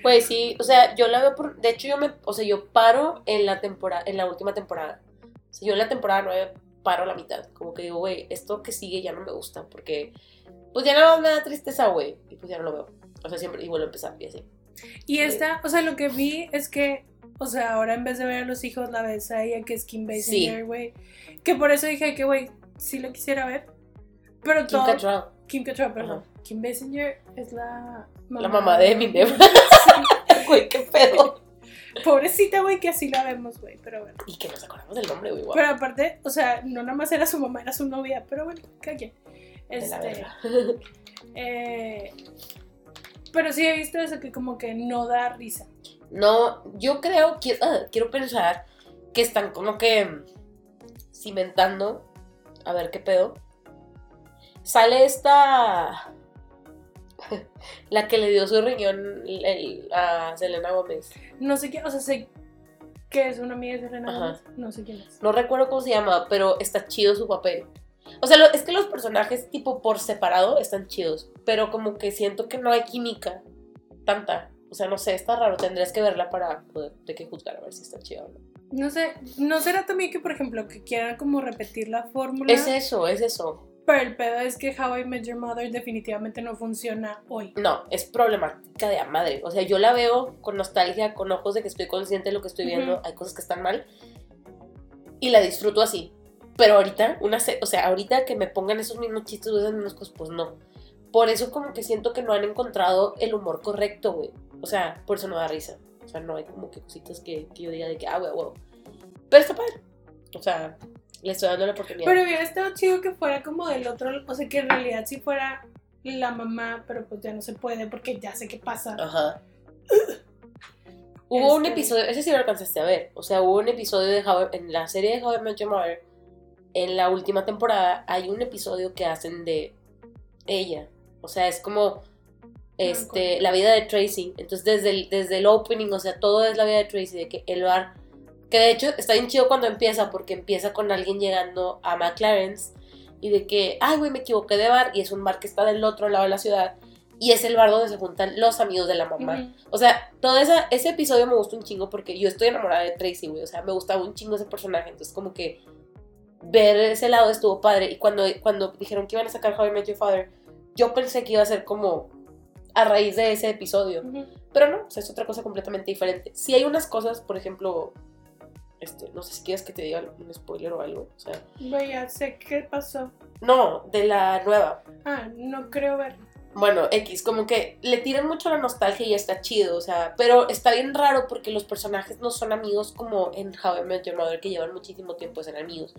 Pues sí, o sea, yo la veo por, de hecho yo me, o sea, yo paro en la temporada, en la última temporada. O sea, yo en la temporada 9 paro a la mitad, como que digo, güey, esto que sigue ya no me gusta porque pues ya no me da tristeza, güey, y pues ya no lo veo. O sea, siempre y vuelvo a empezar y así. Y Sí. esta, o sea, lo que vi es que, o sea, ahora en vez de ver a los hijos, la ves a ella que es Kim Basinger, güey. Que por eso dije que, güey, sí lo quisiera ver. Pero Kim todo. Cattrall, Kim Cattrall, perdón. Ajá. Kim Basinger es la mamá, la mamá de Eminem. Sí. Güey, qué pedo. Pobrecita, güey, que así la vemos, güey. Pero bueno. Y que nos acordamos del nombre, güey. Pero aparte, o sea, no nada más era su mamá, era su novia. Pero bueno, cada quien. De la Este, eh, pero sí he visto eso que como que no da risa. No, yo creo, quiero, ah, quiero pensar que están como que cimentando, a ver qué pedo. Sale esta, la que le dio su riñón el- a Selena Gómez. No sé qué, o sea, sé Que es una amiga de Selena. Gómez. No sé quién es. No recuerdo cómo se llama, pero está chido su papel. O sea, lo- es que los personajes, tipo, por separado, están chidos. Pero como que siento que no hay química tanta. O sea, no sé, está raro. Tendrías que verla para poder de qué juzgar a ver si está chido o no. No sé, ¿no será también que, por ejemplo, que quieran como repetir la fórmula? Es eso, es eso. Pero el pedo es que How I Met Your Mother definitivamente no funciona hoy. No, es problemática de a madre. O sea, yo la veo con nostalgia, con ojos de que estoy consciente de lo que estoy viendo. Hay cosas que están mal. Y la disfruto así. Pero ahorita, una se- o sea, ahorita que me pongan esos mismos chistes esas mismas cosas, pues no. Por eso como que siento que no han encontrado el humor correcto, güey. O sea, por eso no da risa. O sea, no hay como que cositas que, que yo diga de que, ah, güey, wow. Pero está padre. O sea, le estoy dando la oportunidad. Pero hubiera estado chido que fuera como del otro, o sea, que en realidad sí fuera la mamá, pero pues ya no se puede porque ya sé qué pasa. Ajá. Hubo un Este- episodio, ese sí lo alcanzaste a ver. O sea, hubo un episodio de How en la serie de How I Met Your Mother. En la última temporada hay un episodio que hacen de ella. O sea, es como este, acuerdo. la vida de Tracy. Entonces, desde el, desde el opening, o sea, todo es la vida de Tracy, de que el bar. Que de hecho está bien chido cuando empieza, porque empieza con alguien llegando a McLaren's y de que, ay, güey, me equivoqué de bar, y es un bar que está del otro lado de la ciudad, y es el bar donde se juntan los amigos de la mamá. O sea, todo esa, ese episodio me gustó un chingo porque yo estoy enamorada de Tracy, güey. O sea, me gustaba un chingo ese personaje. Entonces, como que ver ese lado estuvo padre. Y cuando, cuando dijeron que iban a sacar How I Met Your Father, yo pensé que iba a ser como a raíz de ese episodio. Pero no, o sea, es otra cosa completamente diferente. Si hay unas cosas, por ejemplo, este, no sé si quieres que te diga un spoiler o algo. O sea, Güey, ya sé qué pasó. no, de la nueva. Ah, no creo verlo. Bueno, X, como que le tiran mucho la nostalgia y está chido, o sea, pero está bien raro porque los personajes no son amigos como en How I Met Your Mother, que llevan muchísimo tiempo de ser amigos.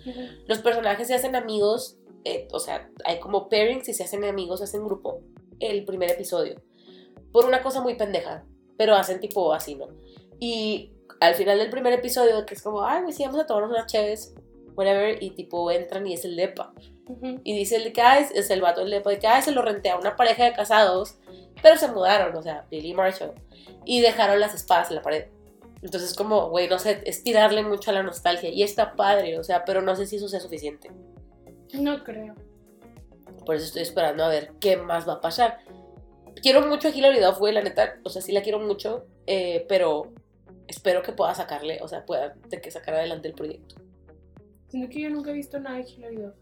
Los personajes se hacen amigos, eh, o sea, hay como pairings y se hacen amigos, se hacen grupo el primer episodio. Por una cosa muy pendeja, pero hacen tipo así, ¿no? Y al final del primer episodio, que es como, ay, pues sí, vamos a tomarnos unas chéves, whatever, y tipo entran y es el Y dice el "Ay, es, el vato el de de que "Ay, se lo renté a una pareja de casados, pero se mudaron, o sea, Billy y Marshall, y dejaron las espadas en la pared. Entonces, como, güey, no sé, es tirarle mucho a la nostalgia. Y está padre, o sea, pero no sé si eso sea suficiente. No creo. Por eso estoy esperando a ver qué más va a pasar. Quiero mucho a Hilary Duff, güey, la neta, o sea, sí la quiero mucho, eh, pero espero que pueda sacarle, o sea, pueda de que sacar adelante el proyecto. Sino que yo nunca he visto nada de Hilary Duff.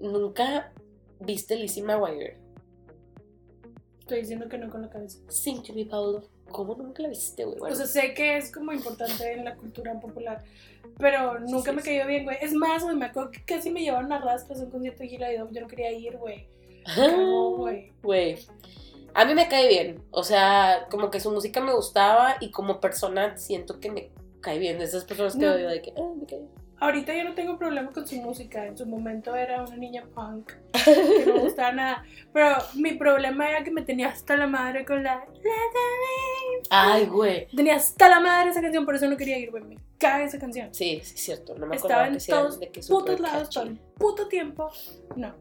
Nunca viste Lizzie McGuire. Estoy diciendo que no con la cabeza. Sing to me, Paulo. ¿Cómo nunca la viste, güey? Bueno, O sea, sé que es como importante en la cultura popular, pero nunca sí, me sí. cayó bien, güey. Es más, güey, me acuerdo que casi me llevaron a rastros a un concierto de Hilary Duff. Yo no quería ir, güey. Cagó, güey. Güey. A mí me cae bien. O sea, como que su música me gustaba y como persona siento que me cae bien. De esas personas que No. veo de que, ah, me cae bien. Ahorita yo no tengo problema con su música. En su momento era una niña punk que no me gustaba nada. Pero mi problema era que me tenía hasta la madre con la. Ay, güey. Tenía hasta la madre esa canción, por eso no quería ir, güey. Me caga esa canción. Sí, sí, es cierto. No me Estaba en que todos de que putos lados todo el puto tiempo. No.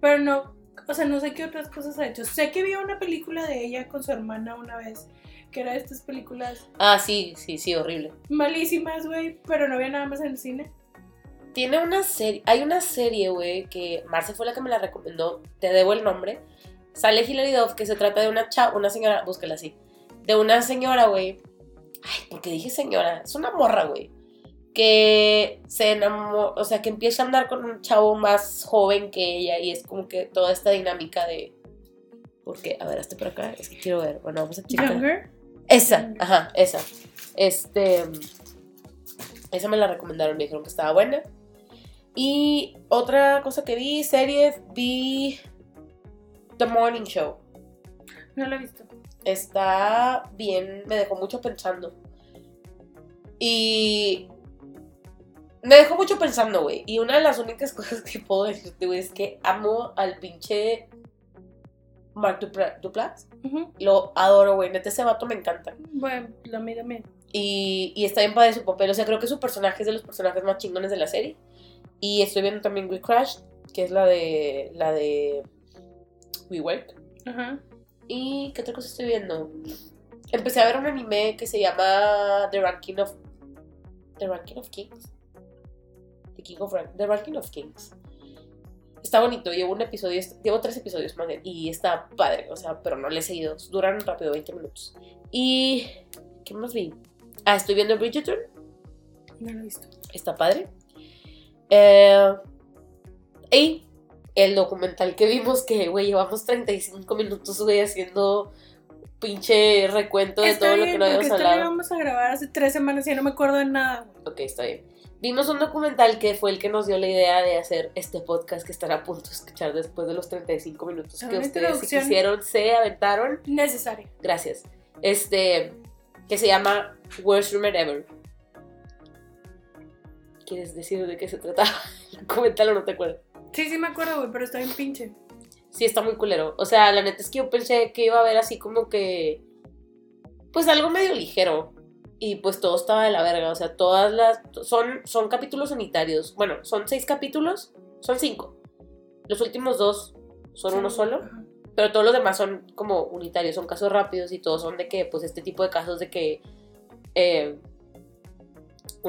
Pero no, o sea, no sé qué otras cosas ha hecho. Sé que vi una película de ella con su hermana una vez, que era de estas películas Ah, sí, sí, sí, horrible. malísimas, güey, pero no había nada más en el cine. Tiene una serie, hay una serie, güey, que Marce fue la que me la recomendó, te debo el nombre. Sale Hilary Duff, que se trata de una chava, una señora, búscala así, de una señora, güey. Ay, porque dije señora, es una morra, güey. Que se enamoró, o sea, que empieza a andar con un chavo más joven que ella y es como que toda esta dinámica de... Porque, a ver, hazte por acá, es que quiero ver. Bueno, vamos a checar. Younger. Esa, Younger. ajá, esa. Este. Esa me la recomendaron, me dijeron que estaba buena. Y otra cosa que vi, serie, vi The Morning Show. No la he visto. Está bien, me dejó mucho pensando. Y. Me dejó mucho pensando, güey. Y una de las únicas cosas que puedo decirte, güey, es que amo al pinche Mark Dupla- Duplass. Ujú. Lo adoro, güey. Neta, ese vato me encanta. Bueno, la mí también. Y, y está bien padre su papel. O sea, creo que su personaje es de los personajes más chingones de la serie. Y estoy viendo también We Crash, que es la de. la de. We Work. Ajá. ¿Y qué otra cosa estoy viendo? empecé a ver un anime que se llama The Ranking of. The Ranking of Kings. The, King of Rank- The Ranking of Kings. Está bonito, llevo un episodio, llevo tres episodios más bien, y está padre, o sea, pero no le he seguido. Duran rápido, 20 minutos. Y. ¿Qué más vi? Ah, estoy viendo Bridgerton. No lo he visto. Está padre. Eh, y el documental que vimos que, güey, llevamos 35 minutos, güey, haciendo pinche recuento de Está todo lo bien, que no habíamos esto lo hablado. íbamos a grabar hace tres semanas y ya no me acuerdo de nada. Ok, está bien. Vimos un documental que fue el que nos dio la idea de hacer este podcast que estará a punto de escuchar después de los 35 minutos que ustedes si introducción. quisieron se aventaron. Necesario. Gracias. Este, que se llama Worst Rumor Ever. ¿Quieres decir de qué se trataba? Coméntalo, no te acuerdas. Sí, sí me acuerdo, güey, pero está bien pinche. Sí, está muy culero. O sea, la neta es que yo pensé que iba a haber así como que. Pues algo medio ligero. Y pues todo estaba de la verga. O sea, todas las. Son, son capítulos unitarios. Bueno, son seis capítulos. Son cinco. Los últimos dos son uno solo. Pero todos los demás son como unitarios. Son casos rápidos y todos son de que, pues este tipo de casos de que. eh,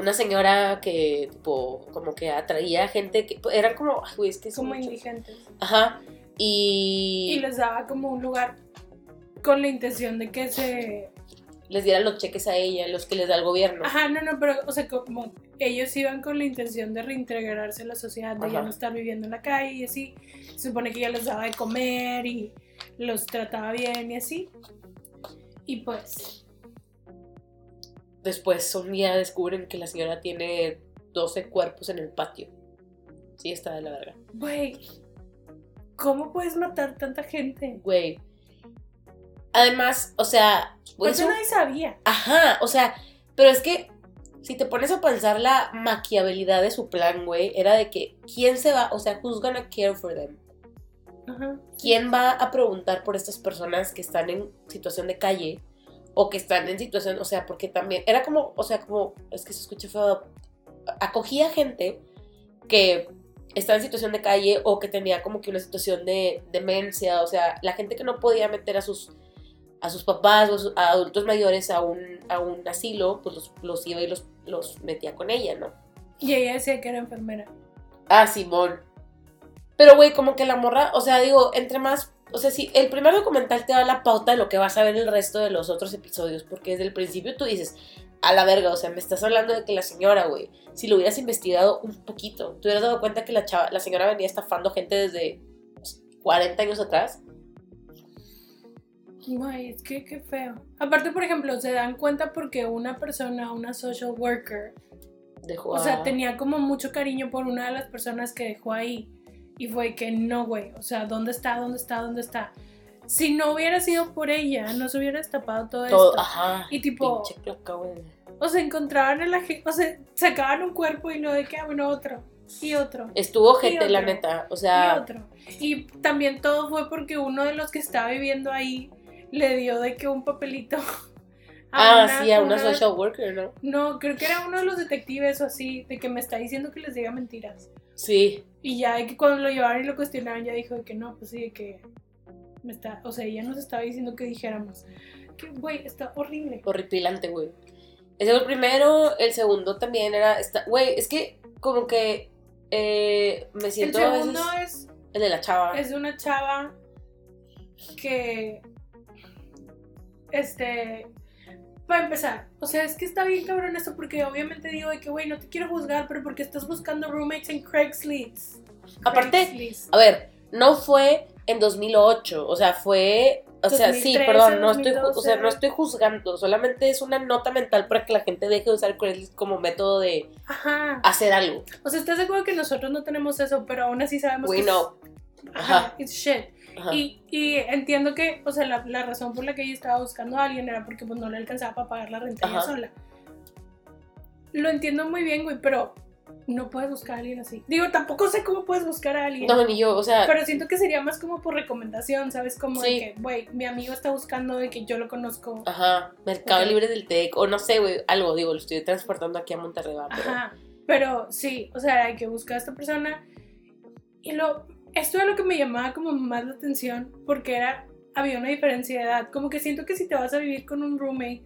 una señora que, tipo, como que atraía gente que. Eran como. Ay, güey, es que es Como indigentes. Ajá. Y, Y les daba como un lugar con la intención de que se... les dieran los cheques a ella, los que les da el gobierno. Ajá, no, no, pero, o sea, como ellos iban con la intención de reintegrarse a la sociedad, de ya Ajá. no estar viviendo en la calle y así. Se supone que ella les daba de comer y los trataba bien y así. Y pues, Después un día descubren que la señora tiene 12 cuerpos en el patio. Sí, está de la verga. güey, ¿cómo puedes matar tanta gente? Güey. Además, o sea, Pues un- nadie sabía. Ajá, o sea, pero es que si te pones a pensar la maquiabilidad de su plan, güey, era de que quién se va, o sea, who's gonna care for them? Ajá. ¿Quién va a preguntar por estas personas que están en situación de calle o que están en situación, o sea, porque también era como, o sea, como, es que se escucha feo, acogía gente que estaba en situación de calle o que tenía como que una situación de demencia, o sea, la gente que no podía meter a sus a sus papás o a sus- a adultos mayores a un, a un asilo, pues los, los iba y los, los metía con ella, ¿no? Y ella decía que era enfermera. Ah, Simón. Pero, güey, como que la morra, o sea, digo, entre más, o sea, si el primer documental te da la pauta de lo que vas a ver el resto de los otros episodios, porque desde el principio tú dices, a la verga, o sea, me estás hablando de que la señora, güey, si lo hubieras investigado un poquito, te hubieras dado cuenta que la chava, la señora venía estafando gente desde 40 años atrás. Güey, es que qué feo. Aparte, por ejemplo, se dan cuenta porque una persona, una social worker, Dejó o sea, a- tenía como mucho cariño por una de las personas que dejó ahí. Y fue que no, güey. O sea, ¿dónde está? ¿Dónde está? ¿Dónde está? Si no hubiera sido por ella, no se hubiera destapado todo, todo, esto. ajá. Y tipo- güey. O sea, encontraban a la gente, o sea, sacaban un cuerpo y lo de que, ah, bueno, otro. Y otro. Estuvo gente, la neta, o Y sea, otro. Y también todo fue porque uno de los que estaba viviendo ahí le dio de que un papelito. ah, una- sí, a una una- social worker, ¿no? No, creo que era uno de los detectives o así, de que me está diciendo que les diga mentiras. Sí, Y ya de que cuando lo llevaron y lo cuestionaron, ya dijo de que no, pues sí, de que me está, o sea, ella nos estaba diciendo que dijéramos. Que, güey, está horrible. horripilante, güey. Ese fue el primero, el segundo también era, está, güey, es que como que eh, me El siento a veces segundo es, el de la chava. es de una chava que, este, para empezar, o sea, es que está bien cabrón esto porque obviamente digo de que, güey, no te quiero juzgar, pero porque estás buscando roommates en Craigslist. Aparte, Craigslist. a ver, no fue en 2008, o sea, fue, o sea, sí, 2013, perdón, no estoy, o 2012. sea, no estoy juzgando, solamente es una nota mental para que la gente deje de usar Craigslist como método de Ajá. hacer algo. O sea, ¿estás de acuerdo que nosotros no tenemos eso, pero aún así sabemos We que ajá, Ajá. it's shit. Y, y entiendo que, o sea, la, la razón por la que ella estaba buscando a alguien era porque pues no le alcanzaba para pagar la renta ella sola. Lo entiendo muy bien, güey, pero no puedes buscar a alguien así. Digo, tampoco sé cómo puedes buscar a alguien. No, ni yo, o sea, Pero siento que sería más como por recomendación, ¿sabes? Como Sí. de que, güey, mi amigo está buscando de que yo lo conozco. ajá, Mercado. Libre del TEC, o no sé, güey, algo, digo, lo estoy transportando aquí a Monterrey, pero... Ajá. Pero sí, o sea, hay que buscar a esta persona. Y lo, esto era lo que me llamaba como más la atención, porque era había una diferencia de edad. Como que siento que si te vas a vivir con un roommate,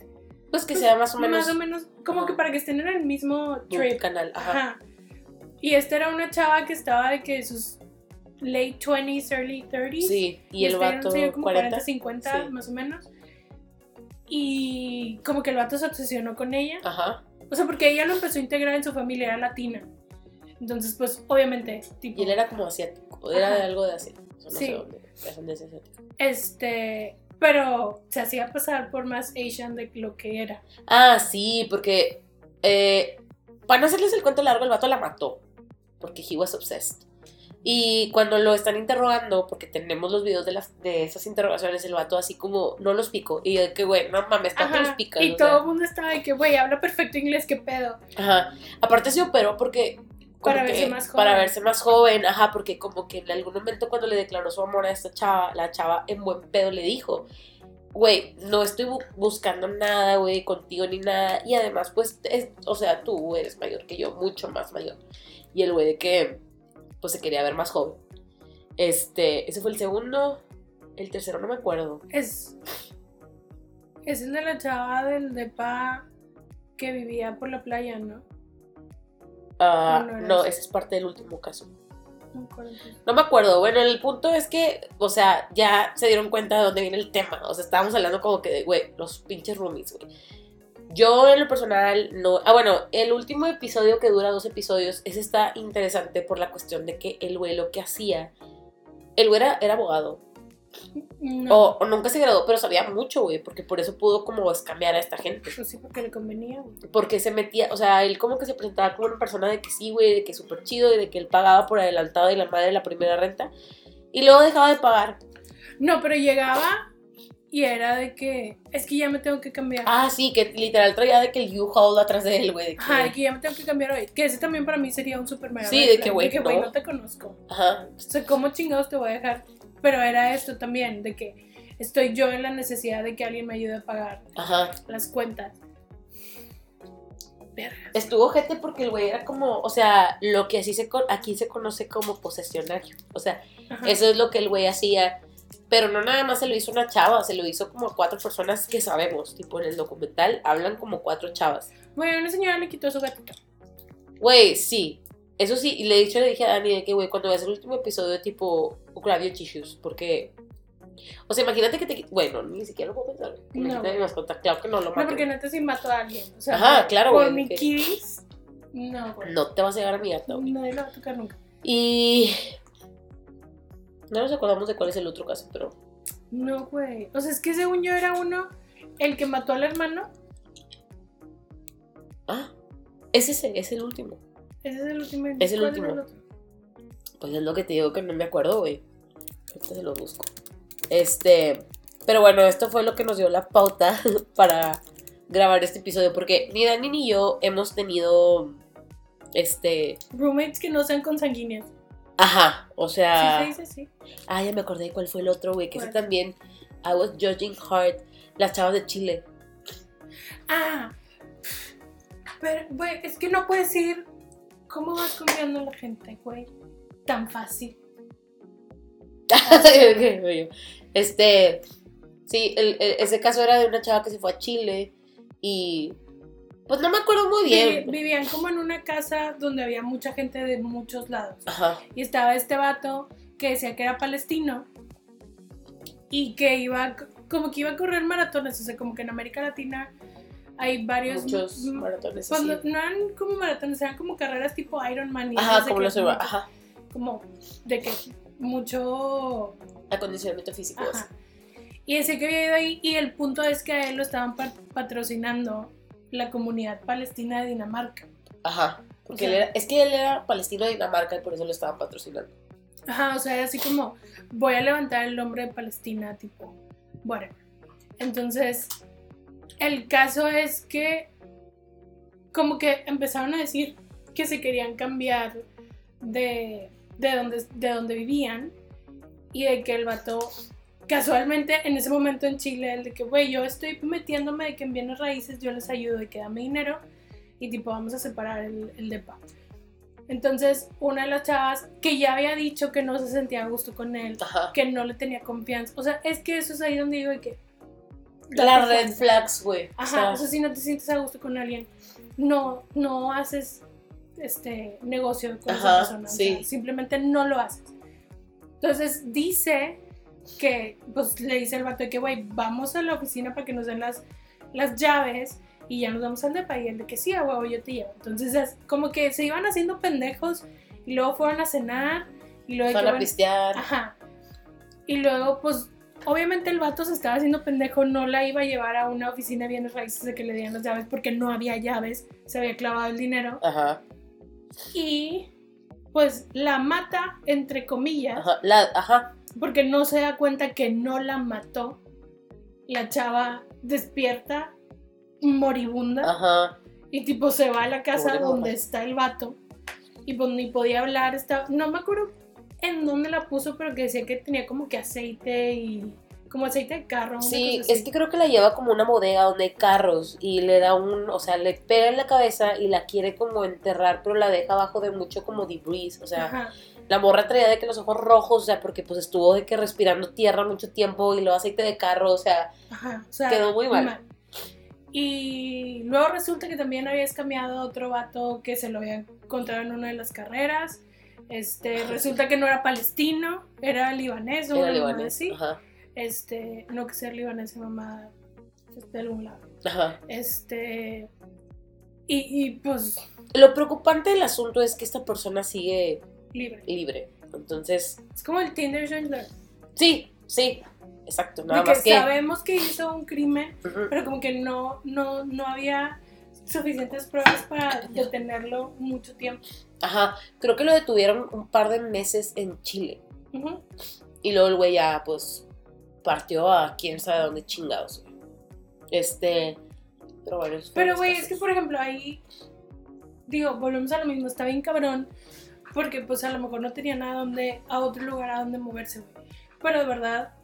Pues que sea más o menos más o menos, como Ajá. que para que estén en el mismo trip. canal. Ajá. Ajá. Y esta era una chava que estaba de que sus late 20s, early 30s. Sí, y el este era vato señor como 40. 40, 50 Sí. más o menos. Y como que el vato se obsesionó con ella. Ajá. O sea, porque ella lo empezó a integrar en su familia, era latina. Entonces, pues, obviamente, tipo, Y él era como asiático. Era Ajá. de algo de Asia. O no Sí. sé dónde. De ascendencia asiática. este, pero se hacía pasar por más Asian de lo que era. Ah, sí, porque. Eh, para no hacerles el cuento largo, el vato la mató. Porque he was obsessed. Y cuando lo están interrogando, porque tenemos los videos de, las, de esas interrogaciones, el vato así como no los pico. Y yo de que, güey, no mames, tanto los Ajá, picas. y o todo el mundo estaba de que, güey, habla perfecto inglés, qué pedo. Ajá. Aparte se operó porque. Para verse más Para joven. verse más joven, ajá, porque como que en algún momento cuando le declaró su amor a esta chava, la chava en buen pedo le dijo, güey, no estoy bu- buscando nada, güey, contigo ni nada. Y además, pues, es- o sea, tú eres mayor que yo, mucho más mayor. Y el güey de que, pues, se quería ver más joven. Este, ese fue el segundo. El tercero no me acuerdo. Es, es el de la chava del depa que vivía por la playa, ¿no? Ah, No, no ese. es parte del último caso. No me acuerdo. No me acuerdo. Bueno, el punto es que, o sea, ya se dieron cuenta de dónde viene el tema. O sea, estábamos hablando como que de, güey, los pinches roomies, güey. Yo en lo personal no... Ah, bueno, el último episodio que dura dos episodios, ese está interesante por la cuestión de que el güey lo que hacía... El güey era, era abogado. No. O, o nunca se graduó, pero sabía mucho, güey, porque por eso pudo como escamear a esta gente. Pues sí, porque le convenía, güey. Porque se metía, o sea, él como que se presentaba como una persona de que sí, güey, de que súper chido y de que él pagaba por adelantado y la madre la primera renta. Y luego dejaba de pagar. No, pero llegaba y era de que, es que ya me tengo que cambiar. Ah, sí, que literal traía de que el U-Haul atrás de él, güey. de que- Ajá, de que ya me tengo que cambiar hoy. Que ese también para mí sería un super mega Sí, de que, güey, De que, güey, no. no te conozco. Ajá. O sea, ¿cómo chingados te voy a dejar? Pero era esto también, de que estoy yo en la necesidad de que alguien me ayude a pagar Ajá. las cuentas. Verga. Estuvo gente porque el güey era como, o sea, lo que así se aquí se conoce como posesionario. O sea, Ajá. eso es lo que el güey hacía. Pero no nada más se lo hizo una chava, se lo hizo como a cuatro personas que sabemos. Tipo, en el documental hablan como cuatro chavas. Bueno, una señora le quitó su gatito. Güey, sí. Eso sí, y le he dicho, le dije a Dani de que, güey, cuando veas el último episodio, tipo, grab your tissues, porque... O sea, imagínate que te... Bueno, ni siquiera lo puedo pensar. No, Imagínate mi mascota, claro que no lo No, mato. porque neta sí mató a alguien. O sea, Ajá, claro, por mi que- kids. No, güey. No te vas a llegar a mi gata, güey. Nadie lo va a tocar nunca. Y... No nos acordamos de cuál es el otro caso, pero... No, güey. O sea, es que según yo era uno, el que mató al hermano. Ah, es ese, es el último. Ese es el último. Es el ¿Cuál último. Pues es lo que te digo que no me acuerdo, güey. Ahorita se lo busco. Este... Pero bueno, esto fue lo que nos dio la pauta para grabar este episodio, porque ni Dani ni yo hemos tenido... Este... Roommates que no sean consanguíneos. Ajá, o sea... Sí, se dice así. Ah, ya me acordé de cuál fue el otro, güey, que ese también... I was judging hard. Las chavas de Chile. Ah. Pero, güey, es que no puedes ir. ¿Cómo vas confiando en la gente, güey? Tan fácil. este, sí, el- el- ese caso era de una chava que se fue a Chile y pues no me acuerdo muy bien. Vi- vivían como en una casa donde había mucha gente de muchos lados. Ajá, Y estaba este vato que decía que era palestino y que iba, como que iba a correr maratones. O sea, como que en América Latina hay varios. muchos maratones pues, así. no, eran como maratones, eran como carreras tipo Ironman. y Ajá, como los ajá, Como de que mucho. acondicionamiento físico. Ajá. Y ese que había ido ahí, y el punto es que a él lo estaban pa- patrocinando la comunidad palestina de Dinamarca. Ajá, porque O él sea- era, es que él era palestino de Dinamarca y por eso lo estaban patrocinando. Ajá, o sea, era así como, voy a levantar el nombre de Palestina, tipo, whatever. Entonces, el caso es que, como que empezaron a decir que se querían cambiar de, de, donde, de donde vivían y de que el vato, casualmente en ese momento en Chile, el de que, güey, yo estoy metiéndome de que en bienes raíces yo les ayudo, de que dame dinero y tipo, vamos a separar el, el depa. Entonces, una de las chavas que ya había dicho que no se sentía a gusto con él, Ajá. que no le tenía confianza. O sea, es que eso es ahí donde digo que. Las red flags, güey. O Ajá, sea, o sea, si no te sientes a gusto con alguien, no, no haces este negocio con esa Ajá, persona. o sea, sí. simplemente no lo haces. Entonces dice que, pues le dice el vato de que, güey, vamos a la oficina para que nos den las, las llaves y ya nos vamos al depa. Y el de que sí, huevo, yo te llevo. Entonces, es como que se iban haciendo pendejos y luego fueron a cenar y luego que, a pistear. Ajá. Y luego, pues, obviamente el vato se estaba haciendo pendejo, no la iba a llevar a una oficina bienes raíces de que le dieran las llaves porque no había llaves, se había clavado el dinero. Ajá. Y, pues, la mata, entre comillas, Ajá. La, ajá. porque no se da cuenta que no la mató. La chava despierta, moribunda, Ajá. y tipo se va a la casa Pobre donde está el vato. Y pues ni podía hablar, estaba, no me acuerdo en dónde la puso, pero que decía que tenía como que aceite y como aceite de carro. Sí, es que creo que la lleva como una bodega donde hay carros y le da un, o sea, le pega en la cabeza y la quiere como enterrar, pero la deja abajo de mucho como debris, o sea, Ajá, la morra traía de que los ojos rojos, o sea, porque pues estuvo de que respirando tierra mucho tiempo y luego aceite de carro, o sea, ajá, o sea, Quedó muy mal. Y luego resulta que también había escameado a otro vato que se lo había encontrado en una de las carreras. Este, resulta que no era palestino, era libanés o era libanés. así. Ajá, Este, no que ser libanés, mamá de algún lado. ajá. Este. Y, y, pues Lo preocupante del asunto es que esta persona sigue libre. libre, entonces, Es como el Tinder Joindler. sí, sí, exacto, nada de que más que... sabemos que hizo un crimen, pero como que no, no, no había suficientes pruebas para detenerlo mucho tiempo. Ajá, creo que lo detuvieron un par de meses en Chile. Y luego el güey ya, pues, partió a quién sabe dónde chingados. Este. Pero bueno, Pero, güey, es que por ejemplo ahí, digo, volvemos a lo mismo, está bien cabrón, porque pues a lo mejor no tenía nada donde, a otro lugar a donde moverse, güey. Pero de verdad,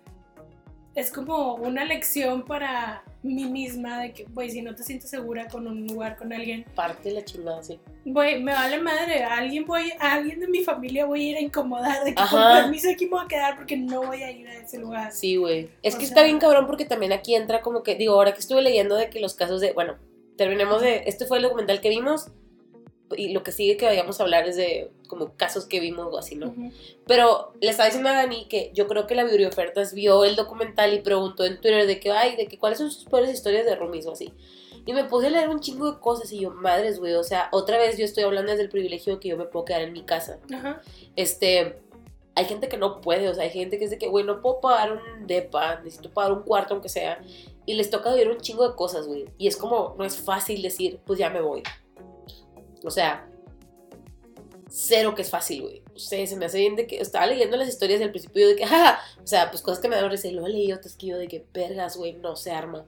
es como una lección para mí misma de que, güey, si no te sientes segura con un lugar, con alguien, Parte la chingada, sí. güey, me vale madre, a alguien, voy, a alguien de mi familia voy a ir a incomodar, de que con Ajá. permiso aquí me voy a quedar porque no voy a ir a ese lugar. Sí, güey. Es O que sea- está bien cabrón porque también aquí entra como que, digo, ahora que estuve leyendo de que los casos de, bueno, terminemos de, este fue el documental que vimos y lo que sigue que vayamos a hablar es de como casos que vimos o así, ¿no? Ujú. Pero le estaba diciendo a Dani que yo creo que la Bibliofertas vio el documental y preguntó en Twitter de que, ay, de que cuáles son sus peores historias de roomies o así. Y me puse a leer un chingo de cosas y yo, madres, güey, o sea, otra vez yo estoy hablando desde el privilegio que yo me puedo quedar en mi casa. Ajá. Este, hay gente que no puede, o sea, hay gente que es de que, güey, no puedo pagar un depa, necesito pagar un cuarto aunque sea. Y les toca vivir un chingo de cosas, güey. Y es como, no es fácil decir, pues ya me voy. O sea, cero que es fácil, güey. O sea, se me hace bien de que estaba leyendo las historias del principio de que, jaja, o sea, pues cosas que me dan risa y luego leí otras que yo de que, vergas, güey, no se arma.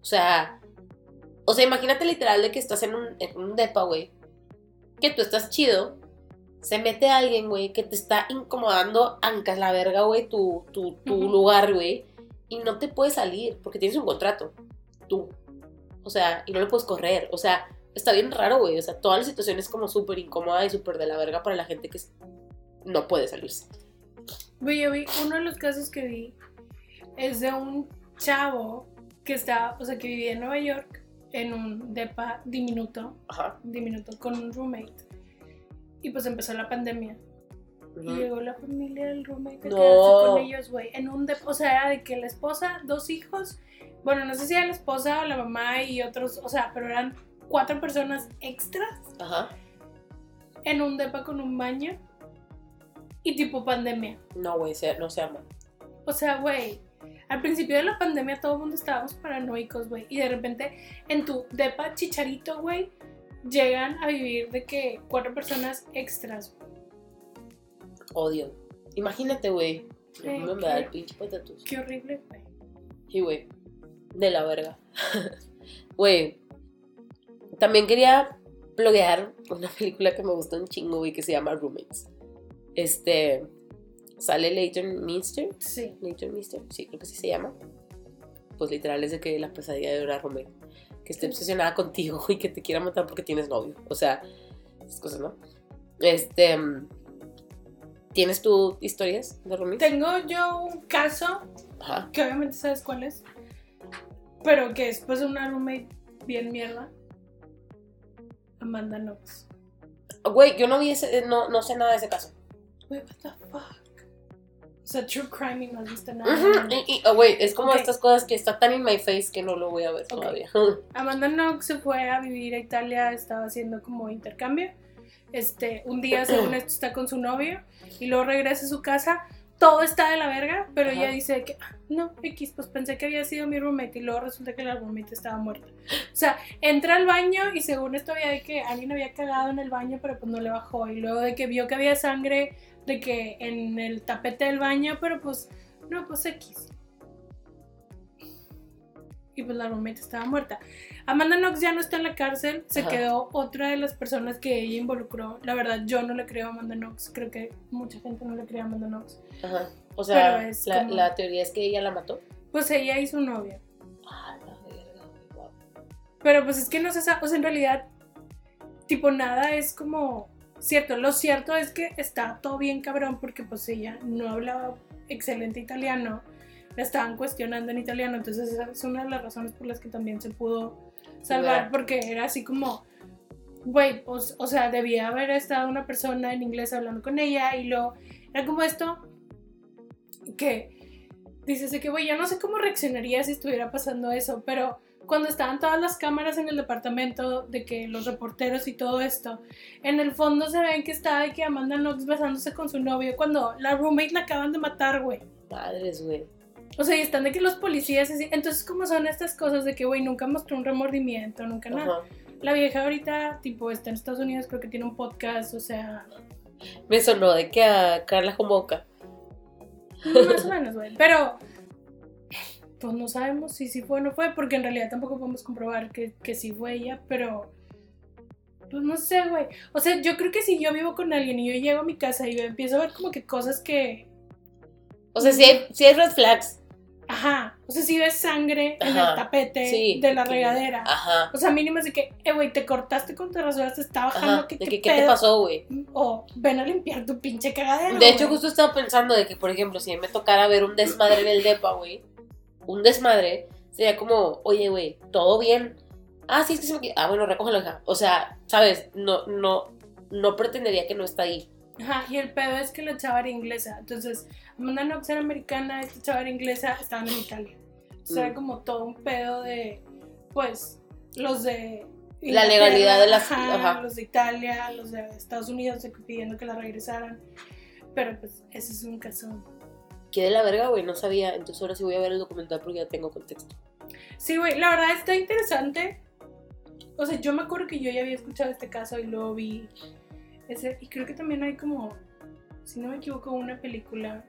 O sea, o sea, imagínate literal de que estás en un, en un depa, güey, que tú estás chido, se mete alguien, güey, que te está incomodando, ancas la verga, güey, tu, tu, tu lugar, güey, y no te puedes salir porque tienes un contrato, tú. O sea, y no lo puedes correr, o sea, está bien raro, güey, o sea, toda la situación es como súper incómoda y súper de la verga para la gente que no puede salirse. Güey, yo vi, uno de los casos que vi es de un chavo que está, o sea, que vivía en Nueva York en un depa diminuto, Ajá. diminuto con un roommate. Y pues empezó la pandemia. Y Ujú. llegó la familia del roommate a No. quedarse con ellos, güey. En un depa, o sea, era de que la esposa, dos hijos, bueno, no sé si era la esposa o la mamá y otros, o sea, pero eran cuatro personas extras Ajá. en un depa con un baño y tipo pandemia. No, güey, no se ama. O sea, güey, al principio de la pandemia todo el mundo estábamos paranoicos, güey. Y de repente en tu depa chicharito, güey, llegan a vivir de que cuatro personas extras. Odio. Imagínate, güey. Sí, me da el pinche patatus. Qué horrible, güey. Sí, güey. De la verga. Güey. También quería bloguear una película que me gusta un chingo, güey, que se llama Roommates. Este. Sale Leighton Minster. Sí. Leighton Minster. Sí, creo que sí se llama. Pues literal es de que la pesadilla de una roommate. Que esté obsesionada contigo y que te quiera matar porque tienes novio. O sea, esas cosas, ¿no? Este. ¿Tienes tú historias de roomies? Tengo yo un caso, Ajá. que obviamente sabes cuál es, pero que es pues una roommate bien mierda. Amanda Knox. Güey, yo no vi ese, no, no sé nada de ese caso. Wait, what the fuck? O sea, true crime y no has visto nada. Ujú, Y, y, oh, güey, es como estas cosas que está tan in my face que no lo voy a ver Ok. todavía. Amanda Knox se fue a vivir a Italia, estaba haciendo como intercambio. Este, un día según esto está con su novio y luego regresa a su casa. Todo está de la verga, pero Ajá. ella dice que "Ah, no, X, pues pensé que había sido mi roommate y luego resulta que la roommate estaba muerta. O sea, entra al baño y según esto había de que alguien había cagado en el baño, pero pues no le bajó. Y luego de que vio que había sangre de que en el tapete del baño, pero pues no, pues X. Y pues la roommate estaba muerta. Amanda Knox ya no está en la cárcel, se Ajá. quedó otra de las personas que ella involucró. La verdad, yo no le creo a Amanda Knox, creo que mucha gente no le cree a Amanda Knox. Ajá. O sea, la, como- la teoría es que ella la mató. Pues ella y su novia. Ah, la verga, guau. Pero pues es que no se sabe, o sea, en realidad, tipo, nada es como cierto. Lo cierto es que está todo bien cabrón porque pues ella no hablaba excelente italiano. La estaban cuestionando en italiano, entonces esa es una de las razones por las que también se pudo salvar, porque era así como, güey, o, o sea, debía haber estado una persona en inglés hablando con ella y lo, era como esto, que dices de que, güey, yo no sé cómo reaccionaría si estuviera pasando eso, pero cuando estaban todas las cámaras en el departamento, de que los reporteros y todo esto, en el fondo se ven que está de que Amanda Knox besándose con su novio cuando la roommate la acaban de matar, güey. Madres, güey. O sea, y están de que los policías así. Entonces, como son estas cosas de que, güey, nunca mostró un remordimiento, nunca nada. Ajá. La vieja ahorita, tipo, está en Estados Unidos, creo que tiene un podcast, o sea, Me sonó de que a Carla con boca. más o menos, güey. Pero, pues no sabemos si sí fue o no fue, porque en realidad tampoco podemos comprobar que, que sí fue ella, pero, pues no sé, güey. O sea, yo creo que si yo vivo con alguien y yo llego a mi casa y empiezo a ver como que cosas que, O sea, sí hay, sí hay red flags. Ajá, o sea, si ves sangre en el tapete sí, de la que- regadera. Ajá. O sea, mínimo es de que, eh, güey, te cortaste con te rasuraste, está bajando, Ajá. ¿qué, De qué que, ¿qué te pasó, güey? O ven a limpiar tu pinche cagadero. De hecho, justo estaba pensando de que, por ejemplo, si me tocara ver un desmadre en el depa, güey, un desmadre, sería como, oye, güey, ¿todo bien? Ah, sí, es que se me... Ah, bueno, recógelo, hija. O sea, ¿sabes? No, no, no pretendería que no está ahí. Ajá, y el pedo es que la chava era inglesa. Entonces, Amanda Knox era americana, esta chava era inglesa, estaban en Italia. Entonces, era Mm. como todo un pedo de, pues, los de. La legalidad de las- Ajá, ajá. Los de Italia, los de Estados Unidos pidiendo que la regresaran. Pero, pues, ese es un caso. Qué de la verga, güey, no sabía. Entonces ahora sí voy a ver el documental porque ya tengo contexto. Sí, güey, la verdad está interesante. O sea, yo me acuerdo que yo ya había escuchado este caso y luego vi ese. Y creo que también hay como, si no me equivoco, una película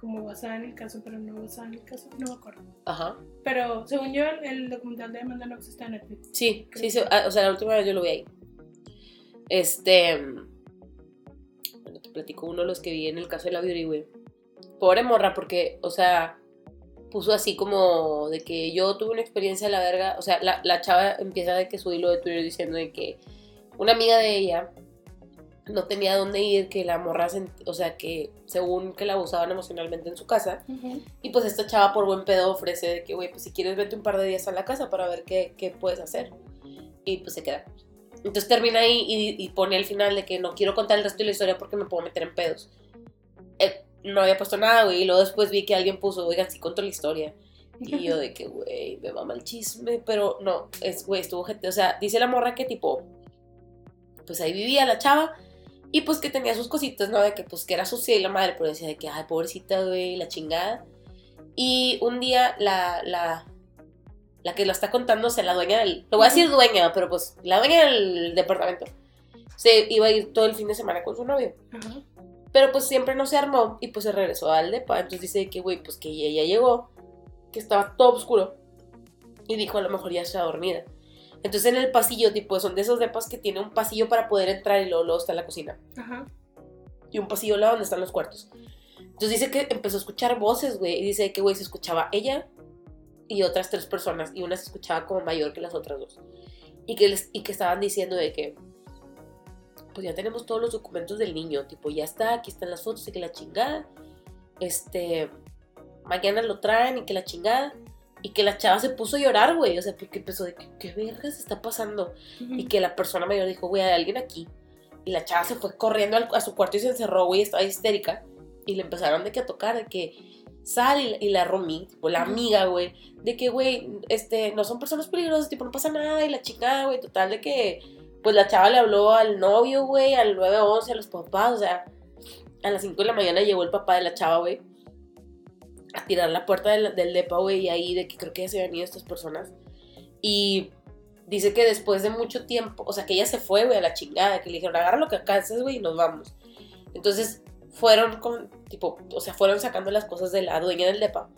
como basada en el caso, pero no basada en el caso. No me acuerdo. Ajá. Pero según yo, el, el documental de Amanda Knox está en Netflix. Sí, sí, sí, ah, o sea, la última vez yo lo vi ahí. Este. Bueno, te platico uno de los que vi en el caso de la Beauty, güey. Pobre morra, porque, o sea, puso así como de que yo tuve una experiencia de la verga. O sea, la, la chava empieza de que su hilo de Twitter diciendo de que una amiga de ella no tenía dónde ir, que la morra, o sea, que según que la abusaban emocionalmente en su casa. Y pues esta chava por buen pedo ofrece de que, güey, pues si quieres vete un par de días a la casa para ver qué, qué puedes hacer. Y pues se queda. Entonces termina ahí y, y pone al final de que no quiero contar el resto de la historia porque me puedo meter en pedos. Él no había puesto nada, güey, y luego después vi que alguien puso, oigan, sí contó la historia. Y yo de que, güey, me mama el chisme, pero no, es, güey, estuvo gente, o sea, dice la morra que tipo, pues ahí vivía la chava, y pues que tenía sus cositas, ¿no? De que pues que era sucia y la madre, pero decía de que, ay, pobrecita, güey, la chingada. Y un día la, la, la que lo está contando, o sea, la dueña del, lo voy a decir dueña, pero pues la dueña del departamento, se iba a ir todo el fin de semana con su novio. Ajá. Pero pues siempre no se armó y pues se regresó al depa. Entonces dice que, güey, pues que ella llegó, que estaba todo oscuro. Y dijo, a lo mejor ya está dormida. Entonces en el pasillo, tipo, son de esos depas que tiene un pasillo para poder entrar y luego, luego está la cocina. Ajá. Y un pasillo al lado donde están los cuartos. Entonces dice que empezó a escuchar voces, güey. Y dice que, güey, se escuchaba ella y otras tres personas. Y una se escuchaba como mayor que las otras dos. Y que, les, y que estaban diciendo de que, pues ya tenemos todos los documentos del niño, tipo, ya está, aquí están las fotos y que la chingada, este, mañana lo traen y que la chingada, y que la chava se puso a llorar, güey, o sea, porque empezó de, ¿qué, qué vergas está pasando? Y que la persona mayor dijo, güey, hay alguien aquí. Y la chava se fue corriendo al- a su cuarto y se encerró, güey, estaba histérica. Y le empezaron de que a tocar, de que sal y, y la Romy, tipo la amiga, güey, de que, güey, este, no son personas peligrosas, tipo, no pasa nada. Y la chica, güey, total, de que, pues la chava le habló al novio, güey, al 911, a los papás, o sea, a las 5 de la mañana llegó el papá de la chava, güey, a tirar la puerta del, del depa, güey, y ahí de que creo que ya se habían ido estas personas. Y dice que después de mucho tiempo, o sea, que ella se fue, güey, a la chingada, que le dijeron, agarra lo que alcances, güey, y nos vamos. Entonces, fueron con, tipo, o sea, fueron sacando las cosas de la dueña del depa.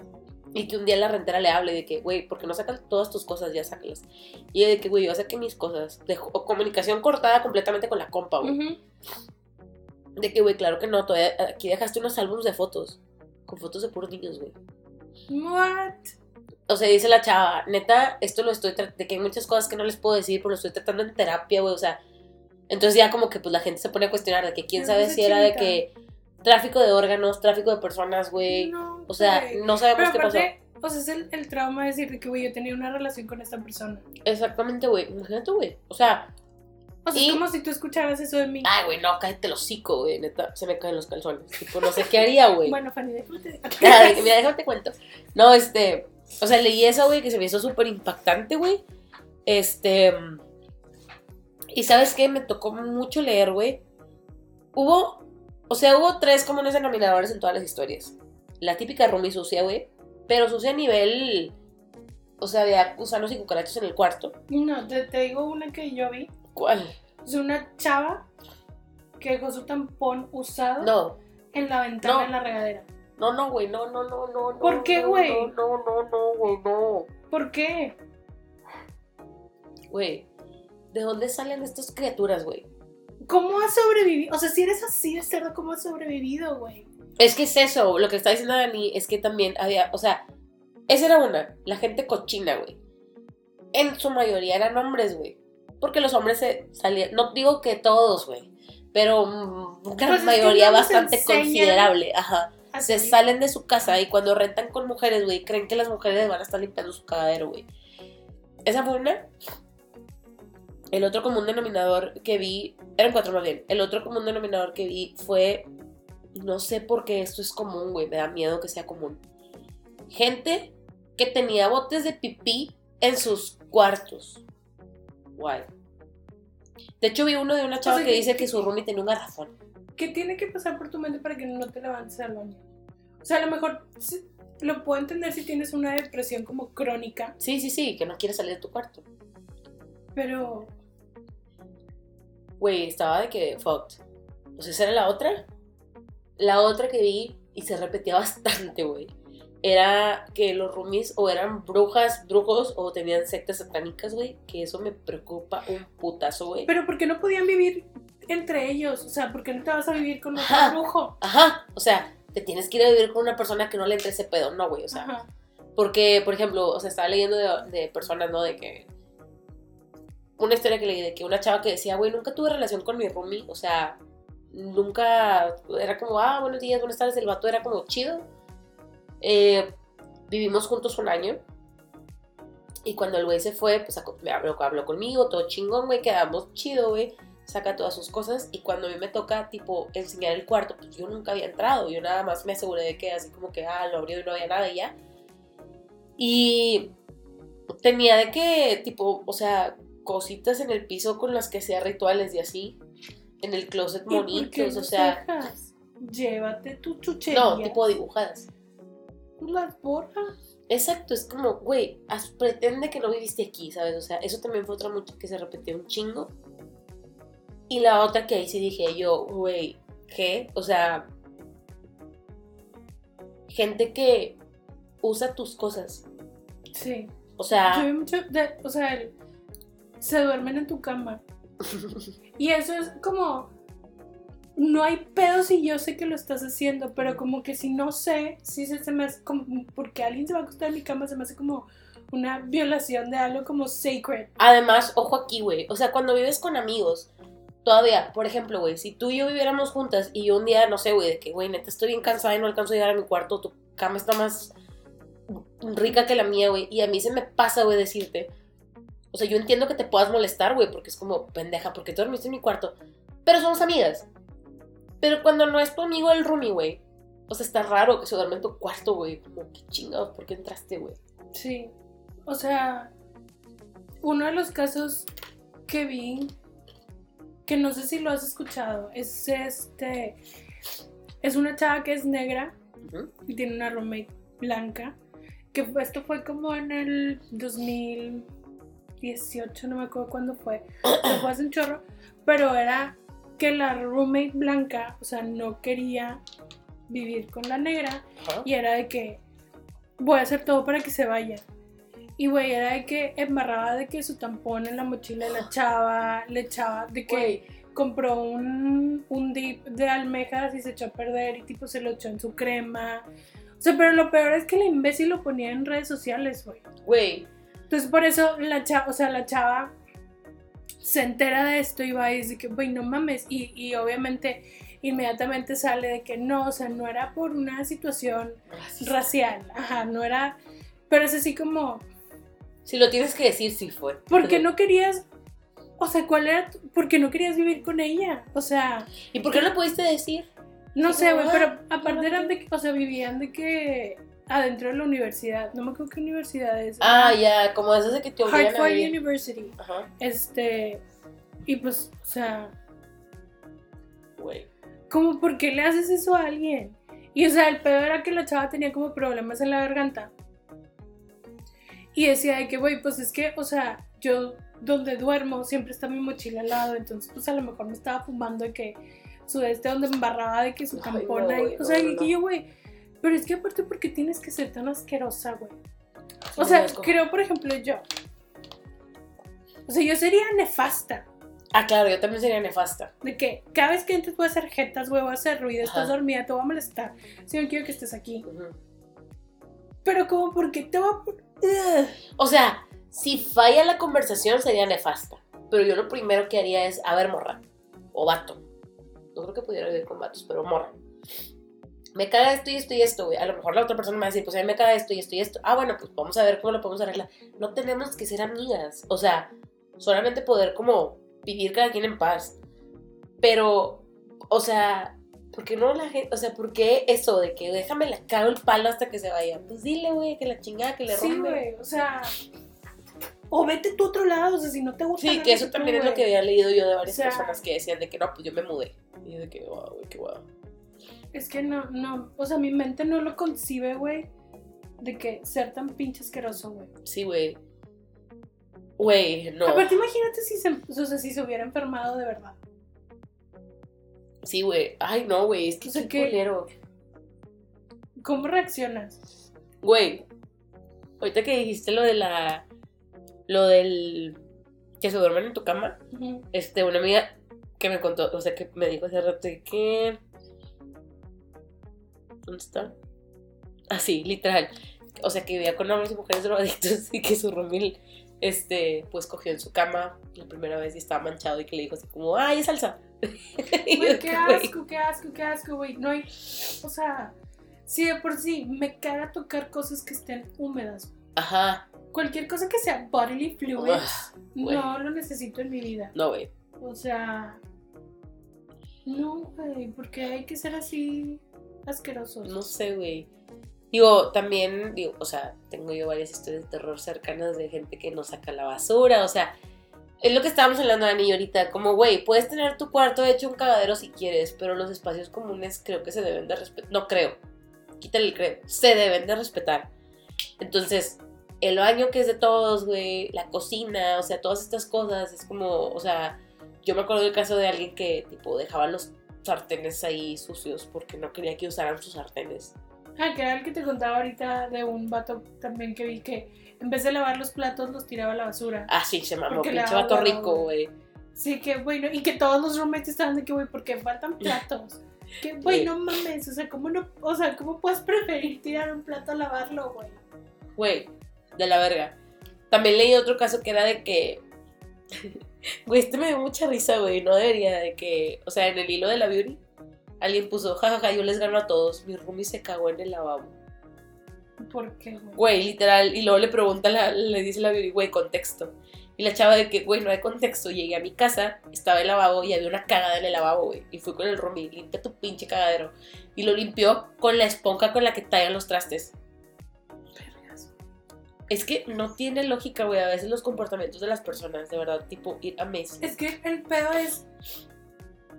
Y que un día la rentera le hable de que, güey, ¿por qué no sacas todas tus cosas? Ya sácalas. Y de que, güey, yo saqué mis cosas. De, o comunicación cortada completamente con la compa, güey. Ujú. De que, güey, claro que no, todavía aquí dejaste unos álbumes de fotos. Con fotos de puros niños, güey. What? O sea, dice la chava, neta, esto lo estoy tratando, de que hay muchas cosas que no les puedo decir, pero lo estoy tratando en terapia, güey, o sea, entonces ya como que pues la gente se pone a cuestionar de que quién sabe si era de que tráfico de órganos, tráfico de personas, güey, No, o sea, güey. no sabemos Pero qué pasó. aparte, o sea, es el, el trauma de decir que, güey, yo tenía una relación con esta persona. Exactamente, güey, imagínate, güey, o sea, O sea, Y- es como si tú escucharas eso de mí. ay, güey, no, cállate el hocico, güey, neta, se me caen los calzones, tipo, no sé qué haría, güey. Bueno, Fanny, déjame te Ay, mira, déjame te cuento. No, este. O sea, leí eso, güey, que se me hizo súper impactante, güey. Este. Y sabes qué? Me tocó mucho leer, güey. Hubo. O sea, hubo tres comunes denominadores en todas las historias. La típica Rumi sucia, güey. Pero sucia a nivel. O sea, de gusanos y cucarachos en el cuarto. No, te, te digo una que yo vi. ¿Cuál? Es una chava que dejó su tampón usado No. en la ventana No. en la regadera. No, no, güey. No, no, no, no. no, ¿Por qué, güey? No, no, no, no, güey, no. ¿Por qué? Güey. ¿De dónde salen estas criaturas, güey? ¿Cómo has sobrevivido? O sea, si eres así de cerdo, ¿cómo has sobrevivido, güey? Es que es eso, lo que está diciendo Dani es que también había, o sea, esa era una, la gente cochina, güey. En su mayoría eran hombres, güey. Porque los hombres se salían, no digo que todos, güey, pero mm, una Pues es que mayoría bastante considerable, ajá. Se salen de su casa y cuando rentan con mujeres, güey, creen que las mujeres van a estar limpiando su cagadero, güey. Esa fue una. El otro común denominador que vi, eran cuatro más bien. El otro común denominador que vi fue, no sé por qué esto es común, güey, me da miedo que sea común. Gente que tenía botes de pipí en sus cuartos. Guay. De hecho, vi uno de una chava sea, que que- dice que su roomie tenía un garrafón. ¿Qué tiene que pasar por tu mente para que no te levantes al baño? O sea, a lo mejor lo puedo entender si tienes una depresión como crónica, Sí, sí, sí, que no quiere salir de tu cuarto. pero Güey, estaba de que fucked. O sea, esa era la otra. La otra que vi y se repetía bastante, güey. Era que los roomies o eran brujas, brujos o tenían sectas satánicas, güey. Que eso me preocupa un putazo, güey. pero ¿por qué no podían vivir entre ellos? O sea, ¿por qué no te vas a vivir con otro Ajá. brujo? Ajá, o sea, te tienes que ir a vivir con una persona que no le entre ese pedo, no, güey. O sea, Ajá. Porque, por ejemplo, o sea, estaba leyendo de, de personas, ¿no? De que. Una historia que leí de que una chava que decía, güey, nunca tuve relación con mi roomie. O sea, nunca. Era como, ah, buenos días, buenas tardes. El vato era como chido. Eh, vivimos juntos un año. Y cuando el güey se fue, pues me habló, habló conmigo, todo chingón, güey, quedamos chido, güey. Saca todas sus cosas. Y cuando a mí me toca, tipo, enseñar el cuarto, pues yo nunca había entrado. Yo nada más me aseguré de que así como que, ah, lo abrió y no había nada y ya. Y tenía de que, tipo, o sea, cositas en el piso con las que hacía rituales y así. En el closet ¿Y por qué bonitos, o sea. dejas? Llévate tu chuchería. No, tipo dibujadas. Las borras. Exacto, es como, güey, pretende que no viviste aquí, ¿sabes? O sea, eso también fue otra mucho que se repetió un chingo. Y la otra que ahí sí dije yo, güey, ¿qué? O sea, gente que usa tus cosas. Sí. O Yo sea, vi mucho de- o sea, el- se duermen en tu cama. Y eso es como, no hay pedo si yo sé que lo estás haciendo, pero como que si no sé, si se, me hace como, porque alguien se va a acostar en mi cama, se me hace como una violación de algo como sacred. Además, ojo aquí, güey. O sea, cuando vives con amigos, todavía, por ejemplo, güey, si tú y yo viviéramos juntas y yo un día, no sé, güey, de que, güey, neta, estoy bien cansada y no alcanzo a llegar a mi cuarto, tu cama está más rica que la mía, güey, y a mí se me pasa, güey, decirte, o sea, yo entiendo que te puedas molestar, güey, porque es como, pendeja, porque tú dormiste en mi cuarto, pero somos amigas. Pero cuando no es tu amigo el roomie, güey, o sea, está raro que se duerme en tu cuarto, güey, como, qué chingados, ¿por qué entraste, güey? Sí. O sea, uno de los casos que vi, que no sé si lo has escuchado, es este. Es una chava que es negra y tiene una roommate blanca. Que esto fue como en el 2018, no me acuerdo cuándo fue. Fue hace un chorro. Pero era que la roommate blanca, o sea, no quería vivir con la negra. Ajá. Y era de que voy a hacer todo para que se vaya. Y güey, era de que embarraba de que su tampón en la mochila la chava, le echaba, de que compró un, un dip de almejas y se echó a perder y tipo se lo echó en su crema. O sea, pero lo peor es que la imbécil lo ponía en redes sociales, güey. güey, Entonces por eso la chava, o sea, la chava se entera de esto y va y dice que, güey, no mames. Y, y obviamente inmediatamente sale de que no, o sea, no era por una situación racista. racial, ajá, no era, pero es así como, Si lo tienes que decir, sí fue. ¿por qué no querías, o sea, cuál era, tu- por qué no querías vivir con ella? O sea, ¿Y por qué no lo pudiste decir? no sé, güey, pero ah, aparte no, eran de que, o sea, vivían de que adentro de la universidad, no me acuerdo qué universidad es. Ah, ya, como esas de que te obligan a Hartford ir. University, Ajá, este, y pues, o sea, güey. como, ¿por qué le haces eso a alguien? Y o sea, el peor era que la chava tenía como problemas en la garganta. Y decía de que, güey, pues es que, o sea, yo donde duermo siempre está mi mochila al lado, entonces pues a lo mejor me estaba fumando de que su este donde me embarraba de que su Ay, tampón no, ahí. güey, O no, sea, no, y no. yo, güey, pero es que aparte, ¿por qué tienes que ser tan asquerosa, güey? O sea, creo, por ejemplo, yo. O sea, yo sería nefasta. Ah, claro, yo también sería nefasta. De que cada vez que entres voy a hacer jetas, güey, voy a hacer ruido, estás dormida, te voy a molestar. Si no quiero que estés aquí. Pero como porque te voy a... O sea, si falla la conversación sería nefasta. Pero yo lo primero que haría es, a ver, morra. O vato. No creo que pudiera vivir con vatos, pero morra. Me caga esto y esto y esto, güey. A lo mejor la otra persona me va a decir, pues a mí me caga esto y esto y esto. Ah, bueno, pues vamos a ver cómo lo podemos arreglar. No tenemos que ser amigas. O sea, solamente poder como vivir cada quien en paz. Pero, o sea, ¿por qué no la gente? O sea, ¿por qué eso de que déjame la cago el palo hasta que se vaya? Pues dile, güey, que la chingada, que le Sí, rompe. güey, o sea... O vete tú a otro lado, o sea, si no te gusta... Sí, que eso tú, también es lo güey. que había leído yo de varias O sea- personas que decían de que no, pues yo me mudé. Y de que, wow, güey, qué guau. Es que no, no, o sea, mi mente no lo concibe, güey, de que ser tan pinche asqueroso, güey. Sí, güey. Güey, no. Aparte, imagínate si se, o sea, si se hubiera enfermado de verdad. Sí, güey. Ay, no, güey, es que O sea, qué culero. ¿Cómo reaccionas? Güey, ahorita que dijiste lo de la. Lo del. que se duermen en tu cama. Este, una amiga que me contó, o sea, que me dijo hace rato que. ¿Dónde está? Así, literal. O sea, que vivía con hombres y mujeres drogadictos y que su roomie, este, pues cogió en su cama la primera vez y estaba manchado y que le dijo así como, ¡ay, es salsa! Güey, qué asco, qué asco, qué asco, güey. No hay, o sea, sí, de por sí, me caga tocar cosas que estén húmedas. Ajá, Cualquier cosa que sea bodily fluids, Ah, güey. no lo necesito en mi vida. no, güey. O sea, no, güey, porque hay que ser así asquerosos. No sé, güey. Digo, también, digo, o sea, tengo yo varias historias de terror cercanas de gente que no saca la basura, o sea, es lo que estábamos hablando, Dani, ahorita, como, güey, puedes tener tu cuarto hecho un cagadero si quieres, pero los espacios comunes creo que se deben de respetar, no creo, quítale el creo, se deben de respetar. Entonces, el baño que es de todos, güey, la cocina, o sea, todas estas cosas, es como, o sea, yo me acuerdo del caso de alguien que, tipo, dejaba los sartenes ahí sucios porque no quería que usaran sus sartenes. Ah, que era el que te contaba ahorita de un vato también que vi que en vez de lavar los platos los tiraba a la basura. Ah, sí, se mamó, pinche vato rico, güey. Sí, que bueno, y que todos los roommates estaban de que, güey, porque faltan platos. Que, güey, Güey. no mames, o sea, ¿cómo no, o sea, cómo puedes preferir tirar un plato a lavarlo, güey? Güey, de la verga. También leí otro caso que era de que Güey, este me dio mucha risa, güey. No debería de que. O sea, en el hilo de la beauty, alguien puso, jajaja, yo les gano a todos. Mi roomie se cagó en el lavabo. ¿Por qué, güey? Güey, literal. Y luego le pregunta, la- le dice la beauty, güey, contexto. Y la chava de que, güey, no hay contexto. Llegué a mi casa, estaba el lavabo y había una cagada en el lavabo, güey. Y fui con el roomie, limpia tu pinche cagadero. Y lo limpió con la esponja con la que tallan los trastes. Es que no tiene lógica, güey, a veces los comportamientos de las personas, de verdad, tipo ir a Messi. Es que el pedo es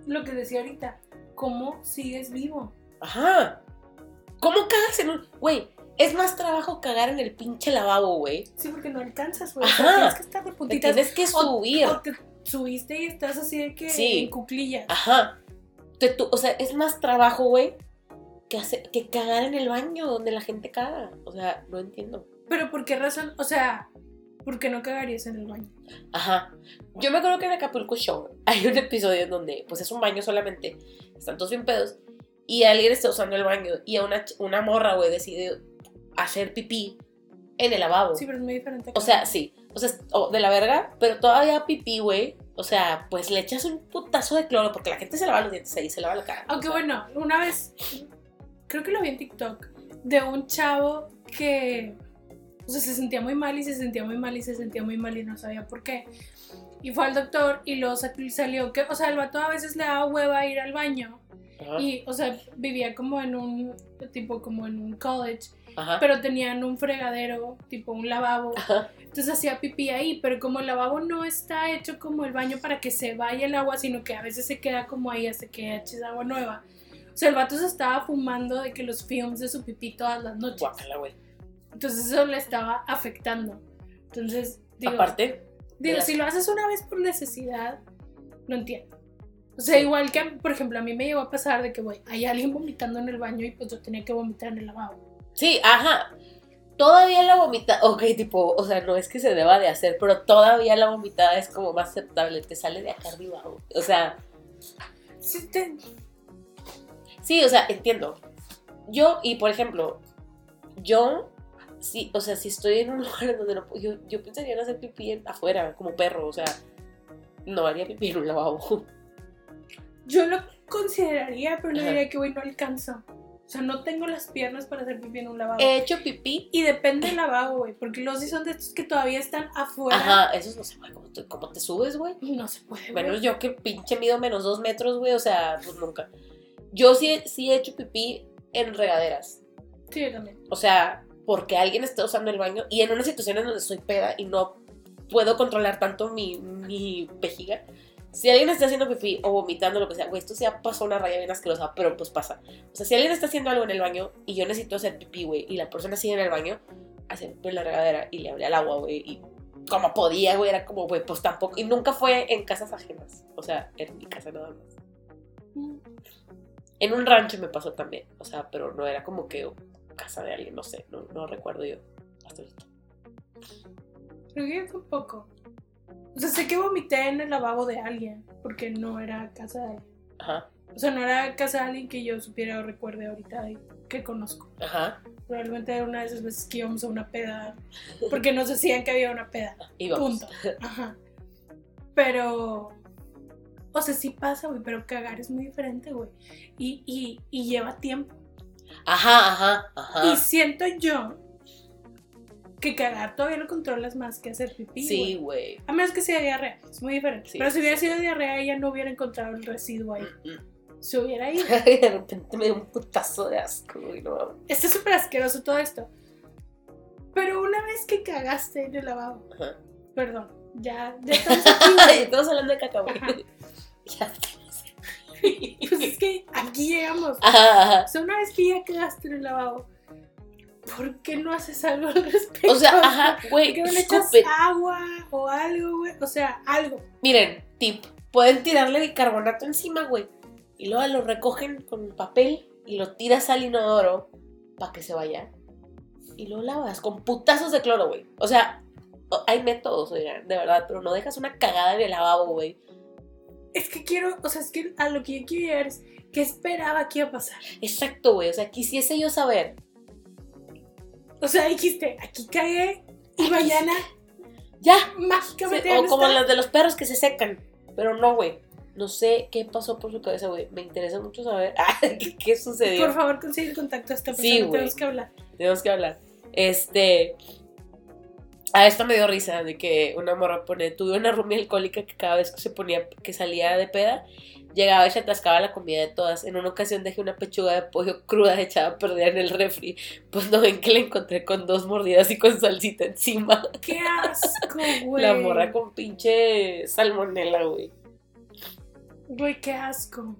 lo que decía ahorita. ¿Cómo sigues vivo? Ajá. ¿Cómo cagas en un... Güey, es más trabajo cagar en el pinche lavabo, güey. Sí, porque no alcanzas, güey. O sea, Ajá. tienes que estar de Te puntitas. tienes que subir. O te subiste y estás así de que Sí. en cuclillas. Ajá. Te- tú- o sea, es más trabajo, güey, que, hacer- que cagar en el baño donde la gente caga. O sea, no entiendo. Pero ¿por qué razón? O sea, ¿por qué no cagarías en el baño? Ajá. Yo me acuerdo que en Acapulco Show hay un episodio en donde, pues es un baño solamente, están todos bien pedos, y alguien está usando el baño y a una, una morra, güey, decide hacer pipí en el lavabo. Sí, pero es muy diferente. O sea, sí. O sea, es- o de la verga, pero todavía pipí, güey. O sea, pues le echas un putazo de cloro porque la gente se lava los dientes ahí, se lava la cara. Aunque o sea, bueno, una vez, creo que lo vi en TikTok, de un chavo que, o sea, se sentía muy mal y se sentía muy mal y se sentía muy mal y no sabía por qué. Y fue al doctor y luego sa- salió que, o sea, el vato a veces le daba hueva ir al baño. Ajá, Y, o sea, vivía como en un, tipo como en un college, ajá, pero tenían un fregadero, tipo un lavabo. ajá. Entonces hacía pipí ahí, pero como el lavabo no está hecho como el baño para que se vaya el agua, sino que a veces se queda como ahí hasta que eches agua nueva. O sea, el vato se estaba fumando de que los films de su pipí todas las noches. Guácala, güey. Entonces eso le estaba afectando. Entonces, digo, Aparte, digo si lo haces una vez por necesidad, no entiendo. O sea, Sí. igual que, por ejemplo, a mí me llegó a pasar de que, güey, hay alguien vomitando en el baño y pues yo tenía que vomitar en el lavabo. sí, ajá. Todavía la vomitada, ok, tipo, o sea, no es que se deba de hacer, pero todavía la vomitada es como más aceptable, te sale de acá arriba. O sea, Sí, te- Sí, o sea, entiendo. Yo, y por ejemplo, yo, sí, o sea, si estoy en un lugar donde no puedo, yo, yo pensaría en hacer pipí afuera, como perro, o sea, no haría pipí en un lavabo. Yo lo consideraría, pero no Ajá. diría que, güey, no alcanzo. O sea, no tengo las piernas para hacer pipí en un lavabo. He hecho pipí, Y depende del lavabo, güey, porque los sí son de estos que todavía están afuera. ajá, esos no sé, güey, ¿cómo te, cómo te subes, güey? No se puede, güey. Menos yo que pinche mido menos dos metros, güey, o sea, pues nunca. Yo sí, sí he hecho pipí en regaderas. Sí, yo también. O sea, porque alguien está usando el baño y en una situación en donde soy peda y no puedo controlar tanto mi, mi vejiga. Si alguien está haciendo pipí o vomitando, lo que sea, güey, esto ya pasó una raya bien asquerosa, pero pues pasa. O sea, si alguien está haciendo algo en el baño y yo necesito hacer pipí, güey, y la persona sigue en el baño, hace pipí en la regadera y le abría el agua, güey, y como podía, güey, era como, güey, pues tampoco. Y nunca fue en casas ajenas. O sea, en mi casa nada más. Mm. En un rancho me pasó también. O sea, pero no era como que casa de alguien, no sé, no, no recuerdo yo. Hasta ahorita. Creo que fue poco. O sea, sé que vomité en el lavabo de alguien, porque no era casa de alguien. Ajá, O sea, no era casa de alguien que yo supiera o recuerde ahorita y que conozco. ajá. Probablemente era una de esas veces que íbamos a una peda, porque nos decían que había una peda. Y vamos. Punto. Ajá. Pero. O sea, sí pasa, güey, pero cagar es muy diferente, güey. Y, y, y lleva tiempo. Ajá, ajá, Y ajá. siento yo que cagar todavía lo controlas más que hacer pipí. Sí, güey. A menos que sea diarrea, es muy diferente. Sí, pero si hubiera sí. sido diarrea, ella no hubiera encontrado el residuo ahí. Mm, mm. Se hubiera ido. de repente me dio un putazo de asco, güey. No. Está súper asqueroso todo esto. Pero una vez que cagaste en el lavabo, Ajá. perdón, ya, ya estamos aquí. Estamos hablando de caca, güey. Ya. Pues es que aquí llegamos. Ajá, ajá. O sea, una vez que ya cagaste en el lavabo, ¿por qué no haces algo al respecto? O sea, ajá, ¿Por güey. qué no le echas agua o algo, güey? O sea, algo. Miren, tip. Pueden tirarle bicarbonato encima, güey. Y luego lo recogen con papel y lo tiras al inodoro para que se vaya. Y lo lavas con putazos de cloro, güey. O sea, hay métodos, oigan, de verdad, pero no dejas una cagada en el lavabo, güey. Es que quiero, o sea, es que a lo que yo quiero llegar es, ¿qué esperaba que iba a pasar? Exacto, güey. O sea, quisiese yo saber. O sea, dijiste, aquí cagué y mañana Ya. Mágicamente Sí, o como las de los perros que se secan. Pero no, güey. No sé qué pasó por su cabeza, güey. Me interesa mucho saber ah, qué, qué sucedió. Por favor, consigue el contacto a esta persona. Sí, güey. tenemos que hablar. Tenemos que hablar. Este. A esto me dio risa de que una morra pone. Tuve una roomie alcohólica que cada vez que se ponía, que salía de peda, llegaba y se atascaba la comida de todas. En una ocasión dejé una pechuga de pollo cruda echada a perder en el refri. Pues no ven que la encontré con dos mordidas y con salsita encima. Qué asco, güey. La morra con pinche salmonela, güey. Güey, qué asco.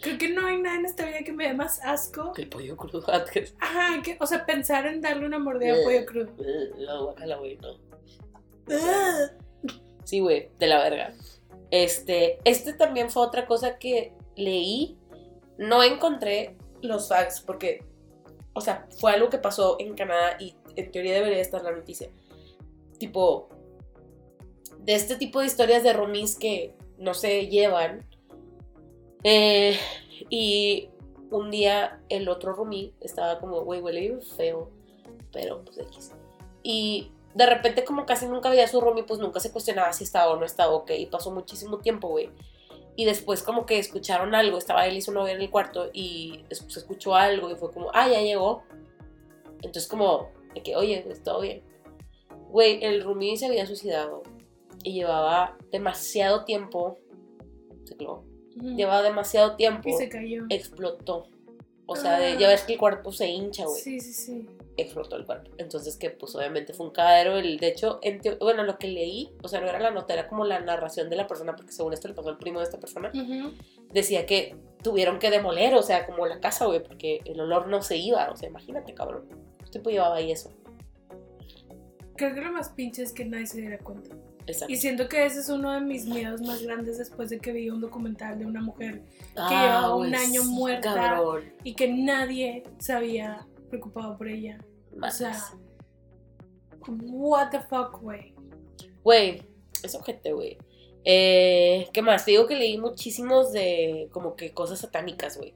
Creo que no hay nada en esta vida que me dé más asco. Que el pollo crudo antes. Ajá, que, o sea, pensar en darle una mordida a pollo crudo. No, guácala, güey, no. Sí, güey, de la verga. Este, este también fue otra cosa que leí. No encontré los facts porque, o sea, fue algo que pasó en Canadá y en teoría debería estar la noticia. Tipo, de este tipo de historias de roomies que no se llevan. Eh, y un día el otro roomie estaba como, güey, huele bien feo, pero pues X. Y de repente como casi nunca veía a su roomie, pues nunca se cuestionaba si estaba o no estaba ok. Y pasó muchísimo tiempo, güey. Y después como que escucharon algo, estaba él y su novia en el cuarto y se escuchó algo y fue como, ah, ya llegó. Entonces como, de que, oye, pues, todo bien. Güey, el roomie se había suicidado y llevaba demasiado tiempo, se llevaba demasiado tiempo, Y se cayó. explotó. O sea, de, Ah. ya ves que el cuerpo se hincha, güey Sí, sí, sí. explotó el cuerpo. Entonces, que pues obviamente fue un cagadero. El, de hecho, en teo- bueno, lo que leí, o sea, no era la nota, era como la narración de la persona, porque según esto le pasó al primo de esta persona, decía que tuvieron que demoler, o sea, como la casa, güey, porque el olor no se iba. O sea, imagínate, cabrón. ¿Qué tiempo llevaba ahí eso? Creo que lo más pinche es que nadie se diera cuenta. Exacto. Y siento que ese es uno de mis miedos más grandes después de que vi un documental de una mujer Ah, llevaba un año muerta. Cabrón. y que nadie se había preocupado por ella. O sea, what the fuck, güey. Güey, es ojete, güey. Eh, ¿Qué más? Te digo que leí muchísimos de como que cosas satánicas, güey.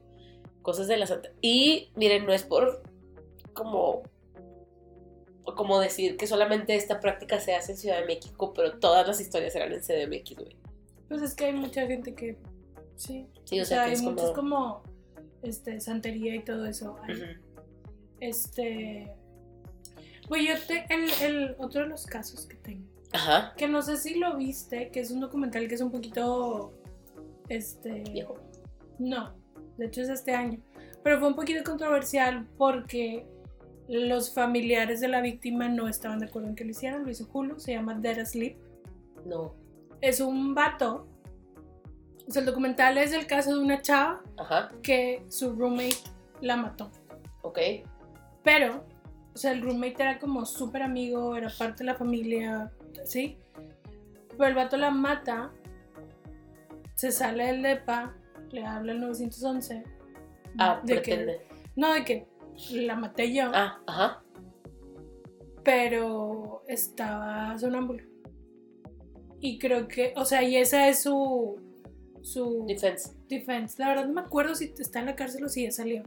Cosas de la santa. Y miren, no es por como como decir que solamente esta práctica se hace en Ciudad de México, pero todas las historias eran en CDMX, güey. Pues es que hay mucha gente que. Sí. Sí, o, o sea, sea, que hay es muchos como... como. Este, santería y todo eso. Hay. Este. Güey, yo te. El, el otro de los casos que tengo. Ajá. Que no sé si lo viste, que es un documental que es un poquito. Este. Viejo. No, de hecho es este año. Pero fue un poquito controversial porque los familiares de la víctima no estaban de acuerdo en que lo hicieran. Lo hizo Hulu, se llama Dead Asleep. No. Es un vato. O sea, el documental es el caso de una chava Ajá. que su roommate la mató. Ok. Pero, o sea, el roommate era como súper amigo, era parte de la familia, ¿sí? Pero el vato la mata, se sale del depa, le habla al 911. Ah, de pretende. que, no, de que la maté yo, Ah, ajá. pero estaba sonámbulo. Y creo que, o sea, y esa es su, su Defense. defense. La verdad no me acuerdo si está en la cárcel o si ya salió.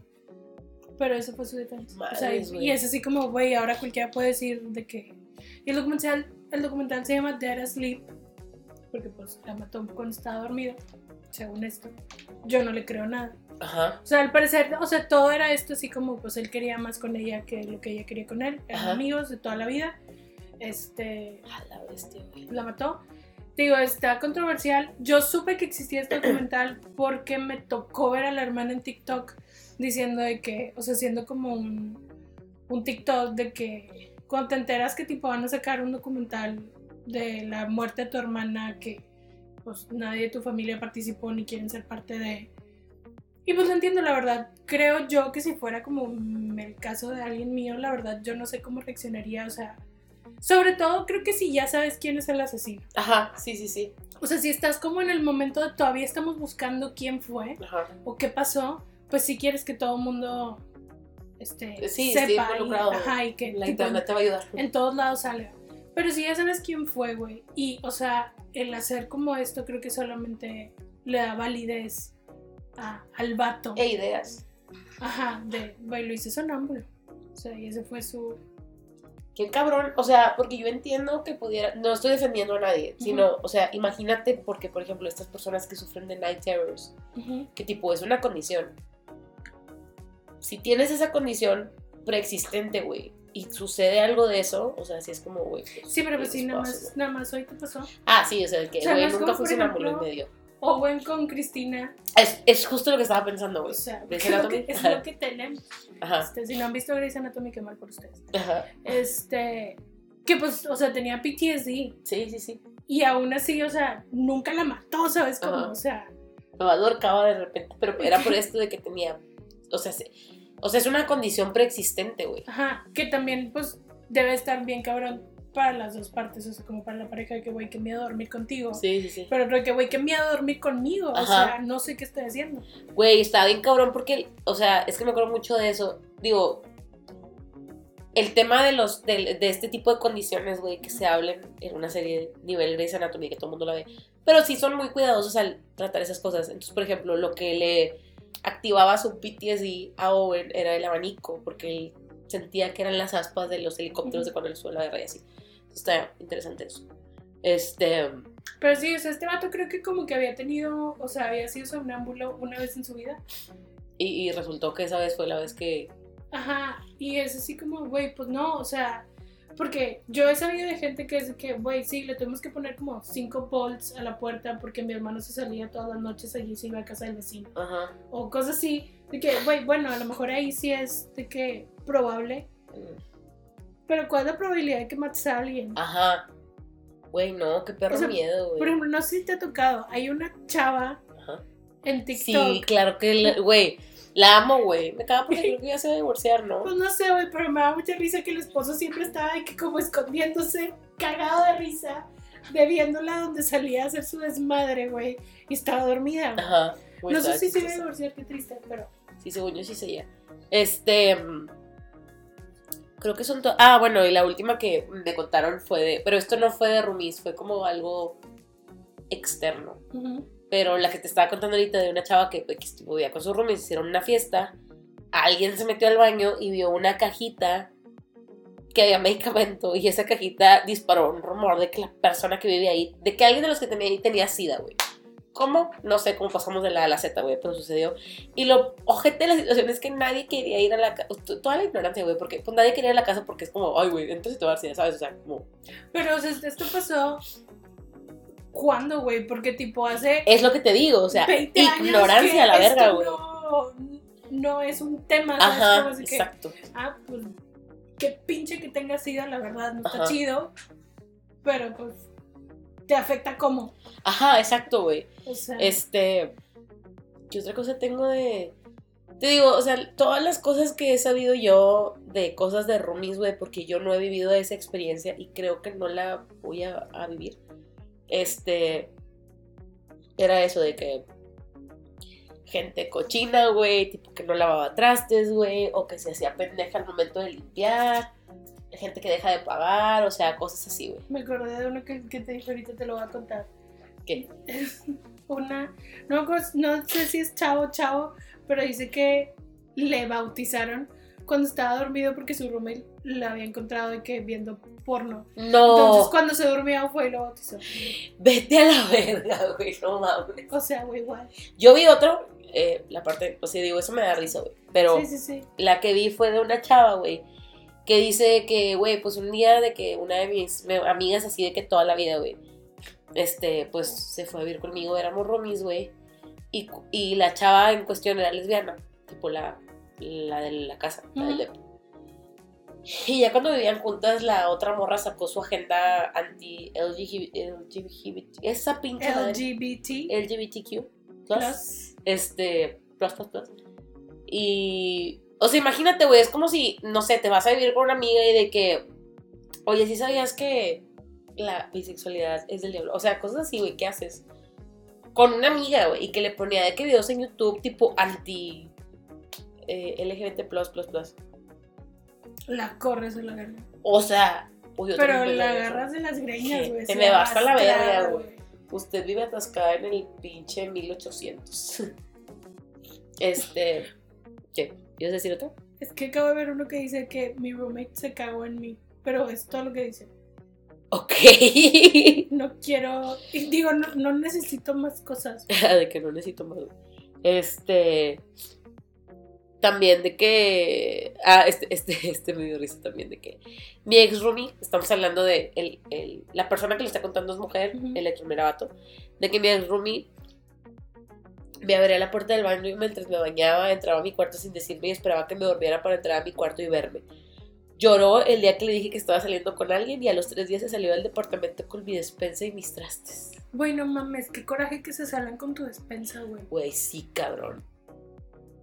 Pero ese fue su defense. o sea, y, es así como, güey, ahora cualquiera puede decir de que... Y el documental, el documental se llama Dead Asleep. Porque pues la mató cuando estaba dormido. Según esto. Yo no le creo nada. Ajá. O sea, al parecer, o sea, todo era esto así como, pues él quería más con ella que lo que ella quería con él. Eran Ajá. amigos de toda la vida. Este, A la bestia, la mató. Digo, está controversial. Yo supe que existía este documental porque me tocó ver a la hermana en TikTok diciendo de que, o sea, haciendo como un, un TikTok de que cuando te enteras que tipo van a sacar un documental de la muerte de tu hermana que pues nadie de tu familia participó ni quieren ser parte de... Y pues lo entiendo, la verdad. Creo yo que si fuera como mm, el caso de alguien mío, la verdad yo no sé cómo reaccionaría, o sea... Sobre todo creo que si ya sabes quién es el asesino. Ajá, sí, sí, sí. O sea, si estás como en el momento de todavía estamos buscando quién fue Ajá. o qué pasó, pues si quieres que todo el mundo este, Sí, sepa y, involucrado. ajá, y que La internet te va a ayudar. en todos lados salga. Pero si ya sabes quién fue, güey, y o sea, el hacer como esto creo que solamente le da validez a- al vato. E ideas. Ajá, de, güey, lo hice sonámbulo. O sea, y ese fue su, Qué cabrón, o sea, porque yo entiendo que pudiera, no estoy defendiendo a nadie, sino, o sea, imagínate porque, por ejemplo, estas personas que sufren de night terrors, Ujú. que tipo es una condición. Si tienes esa condición preexistente, güey, y sucede algo de eso, o sea, si es como, güey. pues, Sí, pero pues sí, nada más, nada más hoy te pasó. Ah, sí, o sea, que, O sea, güey, no es nunca por sonámbulo en ejemplo, medio. Owen con Cristina. Es, es justo lo que estaba pensando, O güey. sea, Grey's es lo, que, es Ajá. lo que tenemos. Ajá, Este, si no han visto Grey's Anatomy, qué mal por ustedes. ajá. Este, que pues, o sea, tenía PTSD. Sí, sí, sí. Y aún así, o sea, nunca la mató, ¿sabes cómo? Ajá. O sea, Me ahorcaba de repente, pero era por esto de que tenía, o sea, se- o sea, es una condición preexistente, güey. ajá, que también, pues, debe estar bien cabrón para las dos partes, o sea, como para la pareja de que, güey, qué miedo dormir contigo. Sí, sí, sí. Pero de que, güey, qué miedo dormir conmigo. O sea, no sé qué estoy haciendo. Güey, estaba bien cabrón porque, o sea, es que me acuerdo mucho de eso. Digo, el tema de los de, de este tipo de condiciones, güey, que se hablen en una serie de nivel Grey's Anatomy, que todo el mundo la ve. Pero sí son muy cuidadosos al tratar esas cosas. Entonces, por ejemplo, lo que le activaba su PTSD a Owen era el abanico, porque él sentía que eran las aspas de los helicópteros de cuando él suele la guerra y así. Está interesante eso. Este, Pero sí, o sea, este vato creo que como que había tenido, o sea, había sido somnámbulo una vez en su vida. y, y resultó que esa vez fue la vez que... Ajá, y es así como, güey, pues no, o sea, porque yo he sabido de gente que es que, güey, sí, le tuvimos que poner como cinco bolts a la puerta porque mi hermano se salía todas las noches allí y se iba a casa del vecino. Ajá. O cosas así, de que, güey, bueno, a lo mejor ahí sí es de que probable, pero ¿cuál es la probabilidad de que mates a alguien? Ajá. Güey, no, qué perro O sea, miedo, güey. Por ejemplo, no sé si te ha tocado, hay una chava Ajá. en TikTok. Sí, claro que, güey, la amo, güey. Me cago porque creo que ya se va a divorciar, ¿no? Pues no sé, güey, pero me da mucha risa que el esposo siempre estaba de que como escondiéndose, cagado de risa, de viéndola donde salía a hacer su desmadre, güey, y estaba dormida. Ajá. Güey, no sé si se iba a divorciar, qué triste, pero... Sí, según yo sí seguía. Este. Creo que son todas. Ah, bueno, y la última que me contaron fue de. Pero esto no fue de Rumis, fue como algo externo. Pero la que te estaba contando ahorita de una chava que, que estuvo vivía con sus roomies, hicieron una fiesta. Alguien se metió al baño y vio una cajita que había medicamento. Y esa cajita disparó un rumor de que la persona que vivía ahí, de que alguien de los que tenía ahí tenía sida, güey. ¿Cómo? No sé cómo pasamos de la A a la Z, güey, pero sucedió. Y lo ojete de la situación es que nadie quería ir a la casa. Toda la ignorancia, güey, porque pues nadie quería ir a la casa porque es como, ay, güey, entonces te va a dar ¿sabes? O sea, como. Pero, o sea, esto pasó... ¿Cuándo, güey? Porque, tipo, hace Es lo que te digo, o sea, 20 años ignorancia que a la verga, güey. No, no es un tema, ¿sabes? Ajá, así que, exacto. ah, pues, qué pinche que tenga sida, la verdad, no está Ajá. chido, pero, pues, te afecta como, Ajá, exacto, güey. o sea... Este. ¿Qué otra cosa tengo de.? Te digo, o sea, todas las cosas que he sabido yo de cosas de roomies, güey, porque yo no he vivido esa experiencia y creo que no la voy a, a vivir. Este. Era eso de que. Gente cochina, güey, tipo que no lavaba trastes, güey, o que se hacía pendeja al momento de limpiar. Gente que deja de pagar, o sea, cosas así, güey. Me acordé de uno que, que te dije ahorita, te lo voy a contar. ¿Qué? Es una, no, no sé si es chavo chavo, pero dice que le bautizaron cuando estaba dormido porque su roommate la había encontrado de que viendo porno. No, Entonces cuando se durmió fue y lo bautizó. vete a la verga, güey, no mames. O sea, güey, igual. Yo vi otro, eh, la parte, o sea, digo, eso me da risa, güey. Pero Sí, sí, sí. la que vi fue de una chava, güey, que dice que, güey, pues un día de que una de mis amigas así de que toda la vida, güey, este, pues se fue a vivir conmigo, éramos roomies, güey. Y, y la chava en cuestión era lesbiana, tipo la, la de la casa, la del Ujú. depa. Y ya cuando vivían juntas, la otra morra sacó su agenda anti-LGBT. Esa pinche. LGBT. LGBTQ. Plus Plus. este, plus, plus, plus. Y, o sea, imagínate, güey, es como si, no sé, te vas a vivir con una amiga y de que, oye, ¿sí sabías que la bisexualidad es del diablo? O sea, cosas así, güey, ¿qué haces? Con una amiga, güey, y que le ponía de que videos en YouTube tipo anti eh, LGBT plus, plus, plus. La corres de la verga. O sea, uy, yo Pero la agarras de las greñas, güey. Te se me vas a la verga, güey. Usted vive atascada en el pinche 1800. Este. ¿Qué? ¿Ibas a decir otro? Es que acabo de ver uno que dice que mi roommate se cagó en mí. pero es todo lo que dice. Ok. No quiero, digo, no, no necesito más cosas. de que no necesito más. Este. También de que. Ah, este, este, este me dio risa también de que. Mi ex roomie, estamos hablando de. El, el- la persona que le está contando es mujer, el hecho era vato. De que mi ex roomie me abría la puerta del baño y mientras me bañaba entraba a mi cuarto sin decirme y esperaba que me durmiera para entrar a mi cuarto y verme. Lloró el día que le dije que estaba saliendo con alguien y a los tres días se salió del departamento con mi despensa y mis trastes. Güey, no mames, qué coraje que se salgan con tu despensa, güey. Güey, sí, cabrón.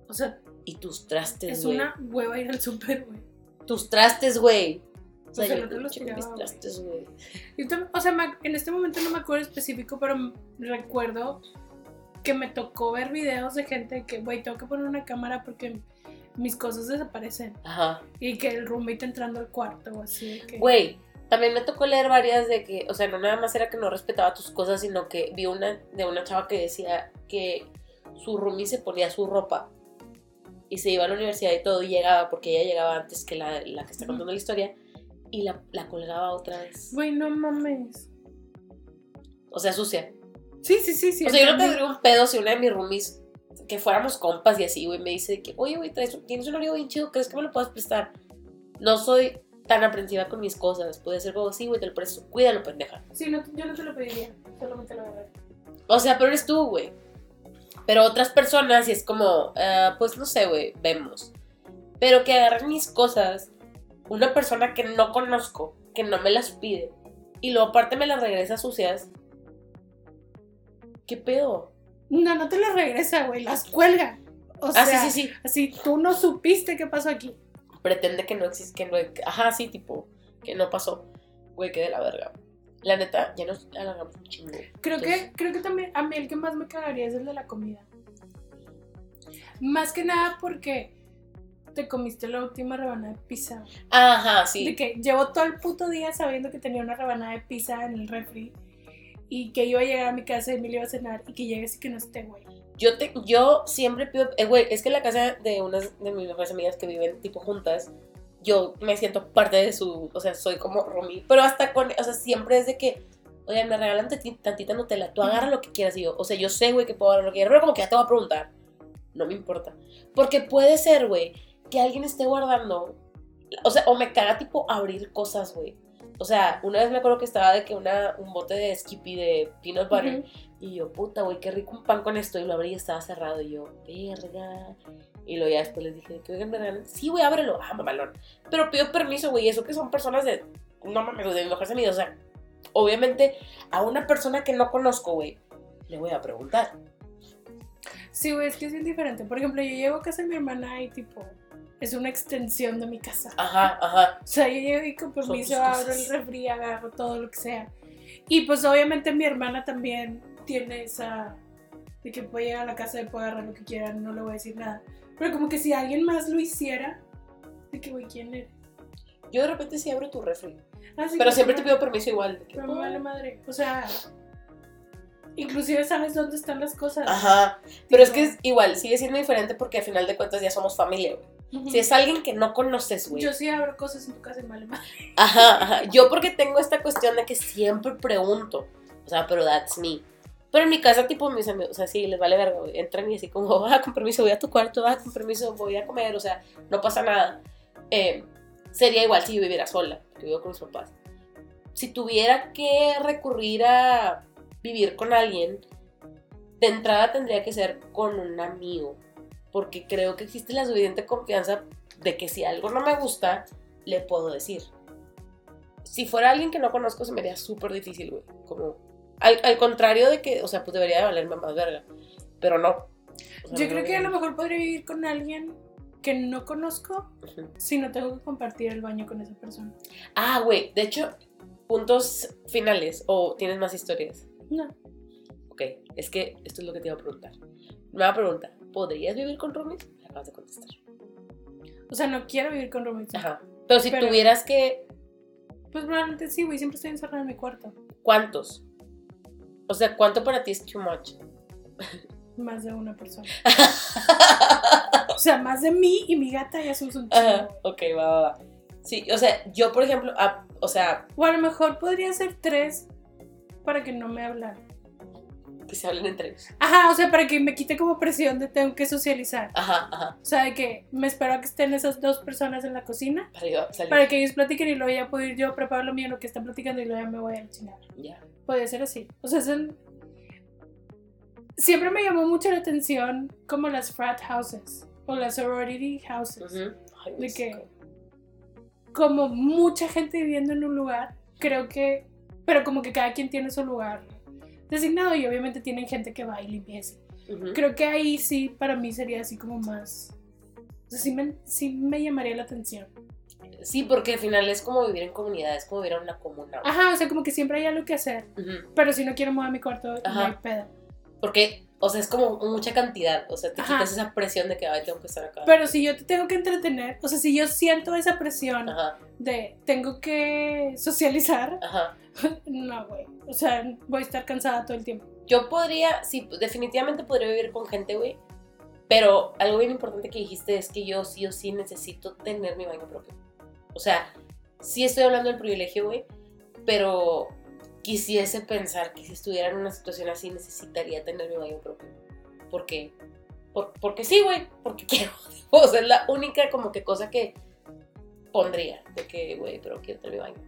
O sea, Y tus trastes, es güey. una hueva ir al súper, güey. Tus trastes, güey. O sea, O sea, yo no te los con mis tiraba, trastes, güey. Yo O sea, en este momento no me acuerdo específico, pero recuerdo que me tocó ver videos de gente que, güey, tengo que poner una cámara porque mis cosas desaparecen. Ajá. Y que el roommate entrando al cuarto o así. que- Güey, también me tocó leer varias de que, o sea, no nada más era que no respetaba tus cosas, sino que vi una de una chava que decía que su roomie se ponía su ropa y se iba a la universidad y todo y llegaba, porque ella llegaba antes que la, la que está contando la historia, y la, la colgaba otra vez. Güey, no mames. O sea, sucia. Sí, sí, sí, sí. o sea, yo no tendría un pedo si una de mis roomies, que fuéramos compas y así, güey, me dice que, oye, güey, tienes un abrigo bien chido, ¿crees que me lo puedas prestar? No soy tan aprensiva con mis cosas. Puede ser como, sí, güey, te lo presto. Cuídalo, pendeja. Sí, no, yo no te lo pediría. Solamente la verdad. O sea, pero eres tú, güey. Pero otras personas, y es como, ah, pues no sé, güey, vemos. Pero que agarren mis cosas, una persona que no conozco, que no me las pide, y luego aparte me las regresa sucias. ¿Qué pedo? No, no te las regresa, güey. Las cuelga. O ah, sea, sí, sí, sí. así tú no supiste qué pasó aquí. Pretende que no existe, que no. Ajá, sí, tipo, que no pasó. Güey, que de la verga. La neta, ya nos alargamos un chingo. Creo Entonces- que, creo que también a mí el que más me cagaría es el de la comida. Más que nada porque te comiste la última rebanada de pizza. Ajá, sí. De que llevo todo el puto día sabiendo que tenía una rebanada de pizza en el refri y que iba a llegar a mi casa y me iba a cenar y que llegues y que no esté, güey. Yo, te, yo siempre pido, eh, güey, es que en la casa de unas de mis mejores amigas que viven tipo juntas, yo me siento parte de su, o sea, soy como Romy, pero hasta con, o sea, siempre es de que, oye, me regalan tanti- tantita Nutella, tú agarra lo que quieras y yo, o sea, yo sé, güey, que puedo agarrar lo que quiera, pero como que ya te voy a preguntar, no me importa, porque puede ser, güey, que alguien esté guardando, o sea, o me caga tipo abrir cosas, güey. O sea, una vez me acuerdo que estaba de que una, un bote de Skippy de peanut butter y yo, puta, güey, qué rico un pan con esto. Y lo abrí y estaba cerrado. Y yo, verga. Y luego ya después les dije, que oigan, me regalan. Sí, güey, ábrelo. Ah, mamalón. Pero pido permiso, güey. Eso que son personas de. No mames, de mis mejores amigos. O sea, obviamente a una persona que no conozco, güey, le voy a preguntar. Sí, güey, es que es bien diferente. Por ejemplo, yo llego a casa de mi hermana y tipo, es una extensión de mi casa. Ajá, ajá. O sea, yo llego y con permiso abro el refri, agarro todo lo que sea. Y pues obviamente mi hermana también tiene esa de que puede llegar a la casa y puede agarrar lo que quiera, no le voy a decir nada. Pero como que si alguien más lo hiciera, de que, güey, ¿quién eres? Yo de repente sí abro tu refri. Ah, sí, Pero siempre te pido permiso igual. de que, Pero me vale madre. O sea, inclusive sabes dónde están las cosas. Ajá. Pero es Tipo, que es igual, sigue siendo diferente porque al final de cuentas ya somos familia, güey. Si es alguien que no conoces, güey. Yo sí abro cosas en tu casa y me vale madre. Ajá, ajá. Yo porque tengo esta cuestión de que siempre pregunto. O sea, pero that's me. Pero en mi casa, tipo, mis amigos, o sea, sí, les vale verga, güey. Entran y así como, ah, con permiso, voy a tu cuarto, ah, con permiso, voy a comer, o sea, no pasa nada. Eh, sería igual si yo viviera sola, que vivo con mis papás. Si tuviera que recurrir a vivir con alguien, de entrada tendría que ser con un amigo. Porque creo que existe la suficiente confianza de que si algo no me gusta, le puedo decir. Si fuera alguien que no conozco, se me haría súper difícil, güey. Como, al, al contrario de que, o sea, pues debería de valerme más verga. Pero no. O sea, Yo no creo que a lo mejor podría vivir con alguien que no conozco si no tengo que compartir el baño con esa persona. Ah, güey, de hecho, puntos finales. ¿O tienes más historias? No. Ok, es que esto es lo que te iba a preguntar. Nueva pregunta. ¿Podrías vivir con roomies? Me acabas de contestar. O sea, no quiero vivir con roommates. Ajá. Pero si Pero- tuvieras que. Pues probablemente sí, güey. Siempre estoy encerrada en mi cuarto. ¿Cuántos? O sea, ¿cuánto para ti es too much? Más de una persona. O sea, más de mí y mi gata ya somos un Ajá, chingo. ok, va, va, va. Sí, o sea, yo, por ejemplo, ah, o sea, O a lo mejor podría ser tres para que no me hablaran. Que se hablen entre ellos. Ajá, o sea, para que me quite como presión de tengo que socializar. Ajá, ajá. O sea, de que me espero a que estén esas dos personas en la cocina Para yo salir. para que ellos platiquen y luego ya puedo ir yo preparar lo mío, lo que están platicando y luego ya me voy a la chingada. Ya. Podría ser así. O sea, son... Siempre me llamó mucho la atención como las frat houses o las sorority houses. Ay, De que como mucha gente viviendo en un lugar, creo que... Pero como que cada quien tiene su lugar designado y obviamente tienen gente que va y limpia. Creo que ahí sí, para mí sería así como más... O sea, sí me, sí me llamaría la atención. Sí, porque al final es como vivir en comunidad, es como vivir en una comuna. Ajá, o sea, como que siempre hay algo que hacer. Pero si no quiero mover mi cuarto, no hay pedo. Porque, o sea, es como mucha cantidad, o sea, te Ajá. quitas esa presión de que, ay, tengo que estar acá. Pero si yo te tengo que entretener, o sea, si yo siento esa presión Ajá, de tengo que socializar, ajá. no, güey. O sea, voy a estar cansada todo el tiempo. Yo podría, sí, definitivamente podría vivir con gente, güey. Pero algo bien importante que dijiste es que yo sí o sí necesito tener mi baño propio. O sea, sí estoy hablando del privilegio, güey, pero quisiese pensar que si estuviera en una situación así necesitaría tener mi baño propio. ¿Por qué? Por- porque sí, güey, porque quiero. O sea, es la única como que cosa que pondría de que, güey, pero quiero tener mi baño.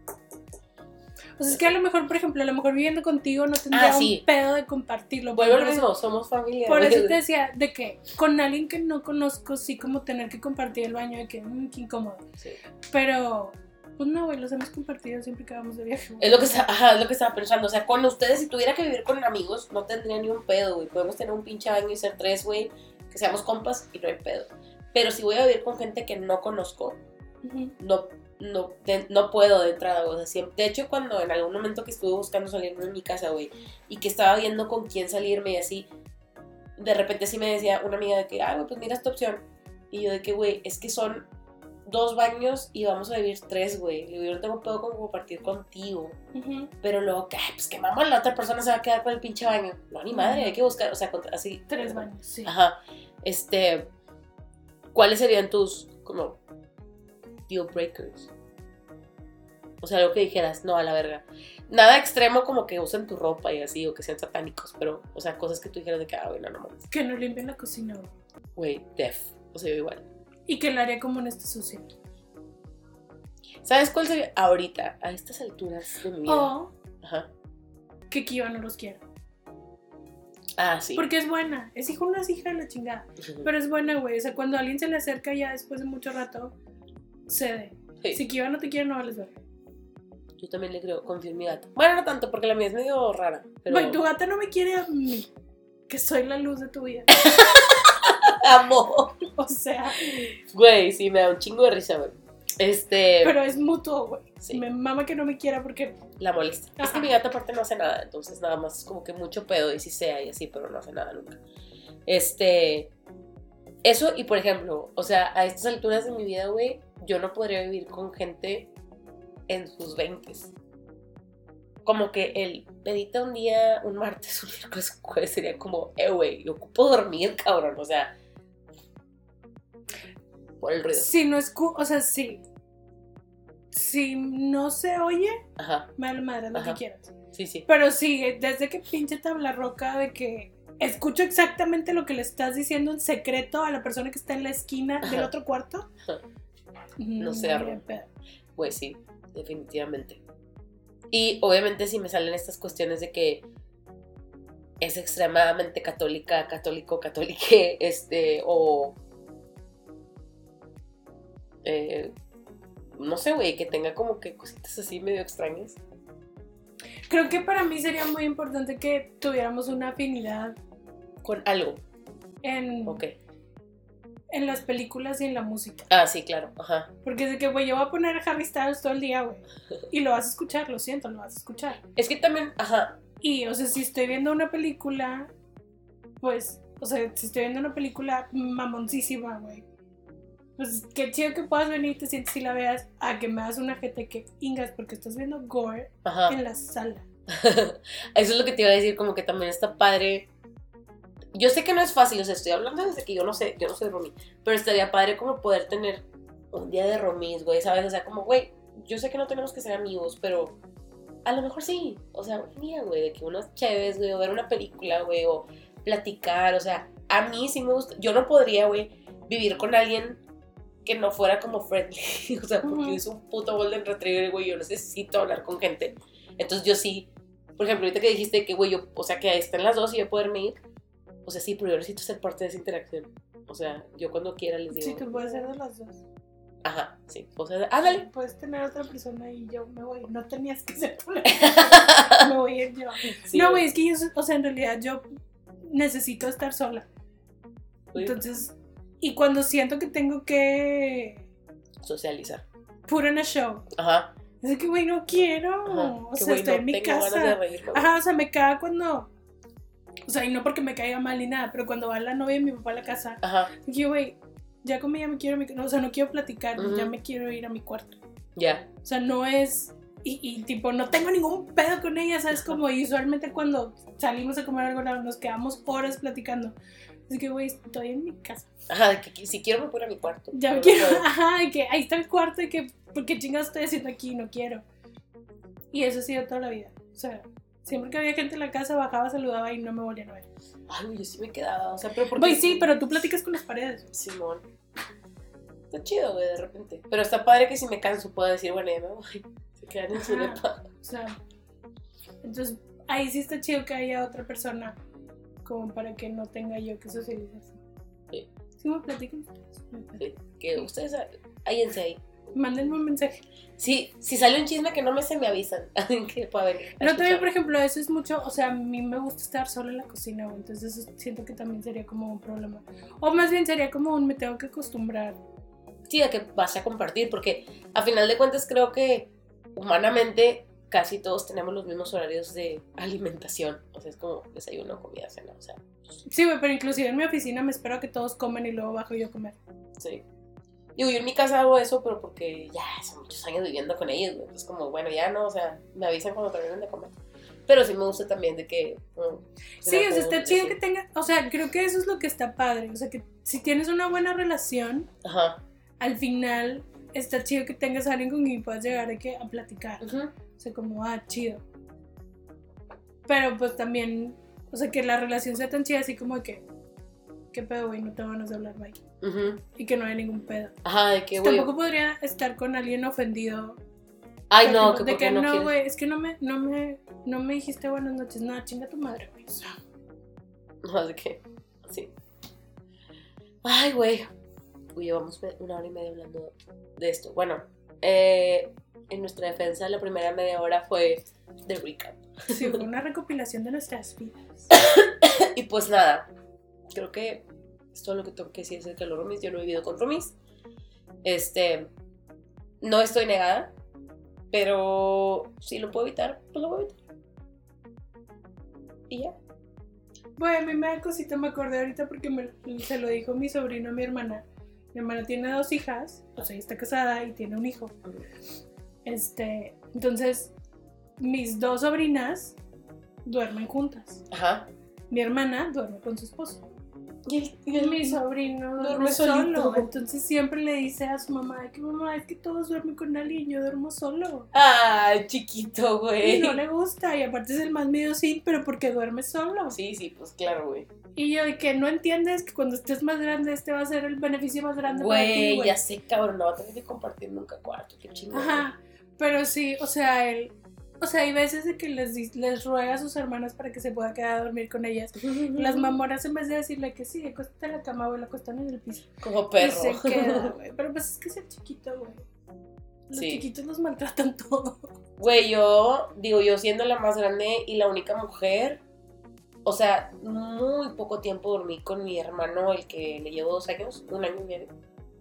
Sea, es que a lo mejor, por ejemplo, a lo mejor viviendo contigo no tendría Ah, sí. un pedo de compartirlo. Vuelvo eso- mismo, somos familia. Por eso te decía, de que con alguien que no conozco, sí como tener que compartir el baño, de que, mmm, qué incómodo. Sí. Pero, pues no, güey, los hemos compartido siempre que vamos de viaje. Es lo que está- ajá, es lo que estaba pensando. O sea, con ustedes, si tuviera que vivir con amigos, no tendría ni un pedo, güey. Podemos tener un pinche baño y ser tres, güey, que seamos compas y no hay pedo. Pero si voy a vivir con gente que no conozco, Ujú. no, no, de- no puedo de entrada, güey. O sea, siempre- de hecho, cuando en algún momento que estuve buscando salirme de mi casa, güey, y que estaba viendo con quién salirme y así, de repente sí me decía una amiga de que, ah, güey, pues mira esta opción. Y yo de que, güey, es que son dos baños y vamos a vivir tres, güey. Le digo, Yo no tengo pedo con compartir contigo. Pero luego, que, pues que mamá, la otra persona se va a quedar con el pinche baño. No, ni madre, hay que buscar, o sea, así. Tres baños, sí. Ajá. Este, ¿cuáles serían tus, como, deal breakers? O sea, algo que dijeras, no, a la verga. Nada extremo como que usen tu ropa y así, o que sean satánicos, pero, o sea, cosas que tú dijeras de que, ah, bueno, no mames. Que no limpien la cocina, güey. Güey, def. O sea, yo igual. Y que el área común esté sucia. ¿Sabes cuál sería ahorita, a estas alturas de mi vida? O Ajá. que Kiva no los quiera. Ah, sí. Porque es buena. Es hijo, una es hija de la chingada. Pero es buena, güey. O sea, cuando alguien se le acerca ya después de mucho rato, cede. Sí. Si Kiva no te quiere, no vales ver. Yo también le creo, confío en mi gata. Bueno, no tanto, porque la mía es medio rara. Pero... Güey, tu gata no me quiere a mí. Que soy la luz de tu vida. Amo. O sea, Güey, sí, me da un chingo de risa, güey. Este, pero es mutuo, güey. Sí. Me mama que no me quiera porque. la molesta. Es que mi gata aparte no hace nada, entonces nada más es como que mucho pedo y si sea y así, pero no hace nada nunca. Este, eso y por ejemplo, o sea, a estas alturas de mi vida, güey, yo no podría vivir con gente en sus 20 Como que el pedita un día, un martes, un miércoles, un jueves sería como, eh, güey, yo ocupo dormir, cabrón, o sea, por el ruido. Si no es. O sea, sí. Si no se oye, Ajá, la madre, lo que Ajá. quieras. sí, sí. Pero sí, desde que pinche tabla roca de que escucho exactamente lo que le estás diciendo en secreto a la persona que está en la esquina del otro cuarto. No sé, arro. Pues sí, definitivamente. Y obviamente si me salen estas cuestiones de que es extremadamente católica, católico, católique, este, o... eh, no sé, güey, que tenga como que cositas así medio extrañas. Creo que para mí sería muy importante que tuviéramos una afinidad Con algo, en, ok. en las películas y en la música. Ah, sí, claro, ajá. Porque es de que, güey, yo voy a poner Harry Styles todo el día, güey. Y lo vas a escuchar, lo siento, lo vas a escuchar. Es que también, ajá, Y, o sea, si estoy viendo una película, pues, o sea, si estoy viendo una película mamoncísima, güey. Pues qué chido que puedas venir, te sientes y la veas, a que me hagas una gente que ingas porque estás viendo gore ajá. en la sala. Eso es lo que te iba a decir, como que también está padre. Yo sé que no es fácil, o sea, estoy hablando desde que yo no sé, yo no soy Romy, pero estaría padre como poder tener un día de romis, güey, ¿sabes? O sea, como, güey, yo sé que no tenemos que ser amigos, pero a lo mejor sí. O sea, un día, güey, de que unas chéves, güey, o ver una película, güey, o platicar, o sea, a mí sí me gusta. Yo no podría, güey, vivir con alguien que no fuera como friendly. o sea, porque Ujú. es un puto golden retriever, güey, yo necesito hablar con gente. Entonces yo sí, por ejemplo, ahorita que dijiste que, güey, yo, o sea, que ahí están las dos y yo poderme ir. O sea, sí, pero yo necesito ser parte de esa interacción. O sea, yo cuando quiera les digo. Sí, tú puedes ser de las dos. Ajá, sí. O sea, ándale. Puedes tener otra persona y yo me voy. No tenías que ser tú la Me voy a ir yo. Sí, no, güey, es que yo, o sea, en realidad yo necesito estar sola. Entonces, y cuando siento que tengo que Socializar. put on a show, Ajá. es que, güey, no quiero. Ajá. O sea, güey, estoy no en mi casa. güey. Ajá, o sea, me caga cuando. O sea, y no porque me caiga mal ni nada, pero cuando va la novia y mi papá a la casa, Ajá, dije, güey, ya comí, ya me quiero, mi- no, o sea, no quiero platicar, Ujú. ya me quiero ir a mi cuarto. ya. O sea, no es. Y, y, tipo, no tengo ningún pedo con ella, ¿sabes? Como y usualmente cuando salimos a comer algo, nos quedamos horas platicando. Así que, güey, estoy en mi casa. Ajá, de que, que si quiero me voy a mi cuarto. Ya quiero. puedo. Ajá, de que ahí está el cuarto y que. porque chingados estoy haciendo aquí? No quiero. Y eso ha sido toda la vida. O sea, siempre que había gente en la casa, bajaba, saludaba y no me volvían a ver. Ay, yo sí me quedaba. O sea, pero porque. Güey, sí, pero tú platicas con las paredes. Simón. Está chido, güey, de repente. Pero está padre que si me canso pueda decir, bueno, ya me voy. Se quedan en su depa. O sea, entonces ahí sí está chido que haya otra persona como para que no tenga yo que socializar. Sí. Sí, me platican Que ustedes, háyense ahí. Mándenme un mensaje. Sí, si sale un chisme que no me se me avisan. que pueda venir. Pero también, por ejemplo, eso es mucho, o sea, a mí me gusta estar sola en la cocina, entonces siento que también sería como un problema. O más bien sería como un me tengo que acostumbrar. Sí, a que vas a compartir, porque a final de cuentas creo que humanamente casi todos tenemos los mismos horarios de alimentación. O sea, es como desayuno, comida, cena. O sea, Sí, güey, pero inclusive en mi oficina me espero a que todos comen y luego bajo yo a comer. sí. Digo, yo en mi casa hago eso, pero porque ya son muchos años viviendo con ellos, güey. Entonces, como, bueno, ya no, o sea, me avisan cuando terminen de comer. Pero sí me gusta también de que. Sí, o sea, está chido que tenga, o sea, creo que eso es lo que está padre, o sea, que si tienes una buena relación, Ajá. al final está chido que tengas a alguien con quien puedas llegar de que, a platicar. Ujú. O sea, como, ah, chido. Pero pues también, o sea, que la relación sea tan chida así como de que, ¿qué pedo, güey? No te van a hablar, bye. Y que no haya ningún pedo. Ajá, de que, güey. Tampoco podría estar con alguien ofendido. Ay, no, ejemplo, que de que no, no, güey, es que no me, no me, no me dijiste buenas noches. No, chinga tu madre, güey. No, de que. Sí. Ay, güey. Uy, llevamos una hora y media hablando de esto. Bueno, eh, en nuestra defensa, la primera media hora fue de recap. sí, fue una recopilación de nuestras vidas. Y pues nada, creo que es todo lo que tengo que decir acerca de los roomies. Yo no he vivido con roomies. Este, no estoy negada, pero si lo puedo evitar, pues lo voy a evitar. Y ya. Bueno, a mí me da cosita, me acordé ahorita porque me- se lo dijo mi sobrino a mi hermana. Mi hermana tiene dos hijas, o sea, ella está casada y tiene un hijo. Este, entonces, mis dos sobrinas duermen juntas. Ajá. Mi hermana duerme con su esposo. Y el, y Y el- mi sobrino duerme, solo. solito. Entonces siempre le dice a su mamá de que mamá, es que todos duermen con alguien, yo duermo solo. Ay, chiquito, güey. Y no le gusta, y aparte es el más medio sí, pero porque duerme solo. Sí, sí, pues claro, güey. Y yo de que no entiendes que cuando estés más grande este va a ser el beneficio más grande para ti, Güey, güey. ya sé, cabrón, no va a tener que compartir nunca cuarto, qué chingón. Ajá, pero sí, o sea, él, o sea, hay veces de que les, les ruega a sus hermanas para que se pueda quedar a dormir con ellas. Las mamoras en vez de decirle que sí, acuéstate en la cama, güey, la acuestan en el piso. Como Y perro. se queda, güey. Pero pues es que es el chiquito, güey. Los Sí. chiquitos los maltratan todo. Güey, yo, digo, yo siendo la más grande y la única mujer, o sea, muy poco tiempo dormí con mi hermano, el que le llevo dos años, un año y medio.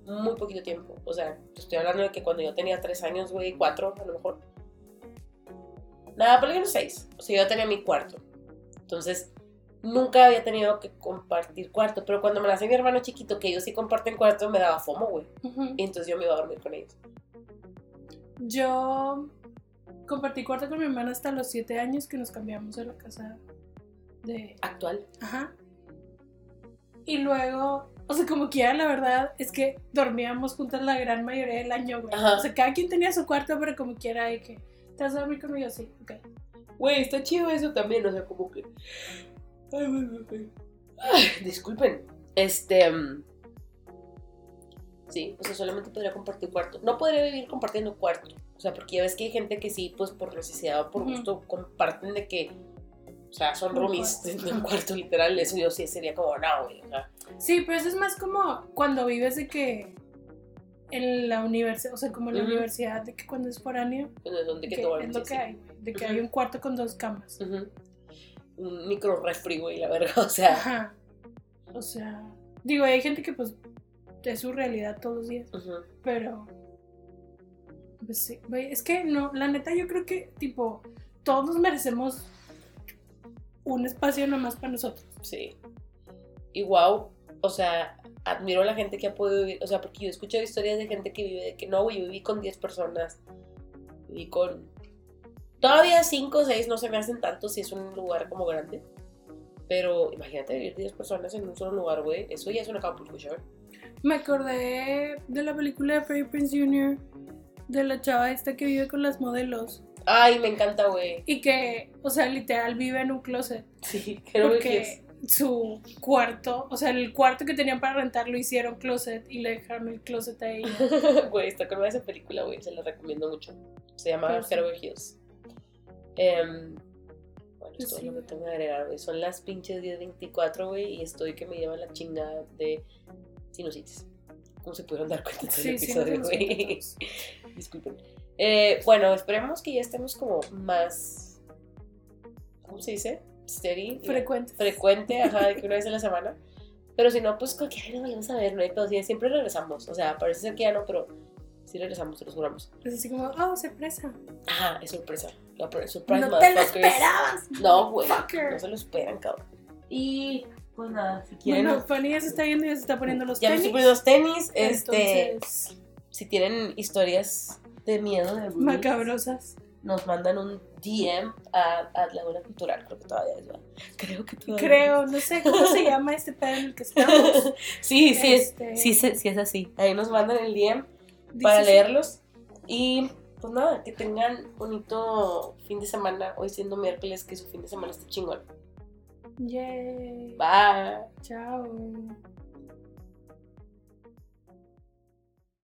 Muy poquito tiempo. O sea, estoy hablando de que cuando yo tenía tres años, güey, cuatro a lo mejor. Nada, por lo menos seis. O sea, yo tenía mi cuarto. Entonces, nunca había tenido que compartir cuarto. Pero cuando me nació mi hermano chiquito, que ellos sí comparten cuarto, me daba fomo, güey. Y entonces yo me iba a dormir con ellos. Yo compartí cuarto con mi hermana hasta los 7 años que nos cambiamos a la casa de... Actual. Ajá. Y luego O sea, como quiera, la verdad es que dormíamos juntas la gran mayoría del año, güey. Ajá. O sea, cada quien tenía su cuarto, pero como quiera, de que. ¿Te vas a dormir conmigo? Sí, ok. Güey, está chido eso también, o sea, como que. Ay, güey, güey, güey. Ay, disculpen. Este. mm, Sí, o sea, solamente podría compartir cuarto. No podría vivir compartiendo cuarto. O sea, porque ya ves que hay gente que sí, pues por necesidad o por gusto, comparten de que. O sea, son roomies en un cuarto literal. Eso yo sí sería como, no, güey. O sea, Sí, pero eso es más como cuando vives de que. En la universidad, o sea, como en la universidad, de que cuando es foráneo, pues, de donde que que tomar es lo que hay, de que hay un cuarto con dos camas. Ujú. Un micro refri, güey, la verga. O sea. Ajá. O sea, digo, hay gente que pues es su realidad todos los días, pero pues sí, güey, es que no, la neta yo creo que tipo todos merecemos un espacio nomás para nosotros. Sí. Y wow, o sea, admiro a la gente que ha podido vivir, o sea, porque yo he escuchado historias de gente que vive de que no, güey, yo viví con 10 personas, viví con... Todavía 5 o 6 no se me hacen tanto si es un lugar como grande. Pero imagínate vivir 10 personas en un solo lugar, güey. Eso ya es una show. Me acordé de la película de Freddie Prince Jr. de la chava esta que vive con las modelos Ay, me encanta, güey. y que, o sea, literal vive en un closet. Sí, creo que porque su cuarto, o sea, el cuarto que tenían para rentar lo hicieron closet y le dejaron el closet a ella. es. Güey, está con esa película, güey. Se la recomiendo mucho. Se llama. Heroic Hills. Em, bueno, Pues esto es lo que tengo que agregar, güey. Son las pinches 10.24, güey, y estoy que me lleva la chingada de sinusitis. ¿Cómo se pudieron dar cuenta en Sí, episodio, güey? Disculpen. Eh, bueno, esperemos que ya estemos como más. ¿Cómo se dice? Steady. Frecuente. Frecuente, ajá, de que una vez a la semana. Pero si no, pues cualquier día lo vayamos a ver, ¿no? hay pedo, sí, siempre regresamos. O sea, parece ser que ya no, pero sí regresamos, se los juramos. Es así como, oh, sorpresa. Ajá, es sorpresa. La surprise no te lo esperabas. No, güey. Fucker. No se lo esperan, cabrón. Y pues nada, si quieren. Bueno, Fanny ya se está yendo y ya se está poniendo los ya me tenis. estoy poniendo los tenis. Este, Entonces, si tienen historias de miedo, de macabrosas. nos mandan un DM a, a Laguna Cultural. Creo que todavía es, ¿verdad? Creo que todavía Creo, no sé cómo se llama este pedo en el que estamos. es. Sí, sí, Este, es, sí, sí, sí es así. Ahí nos mandan el DM dice para leerlos. Y pues nada, que tengan bonito fin de semana. Hoy siendo miércoles, que su fin de semana esté chingón. Yay. Bye. Chao.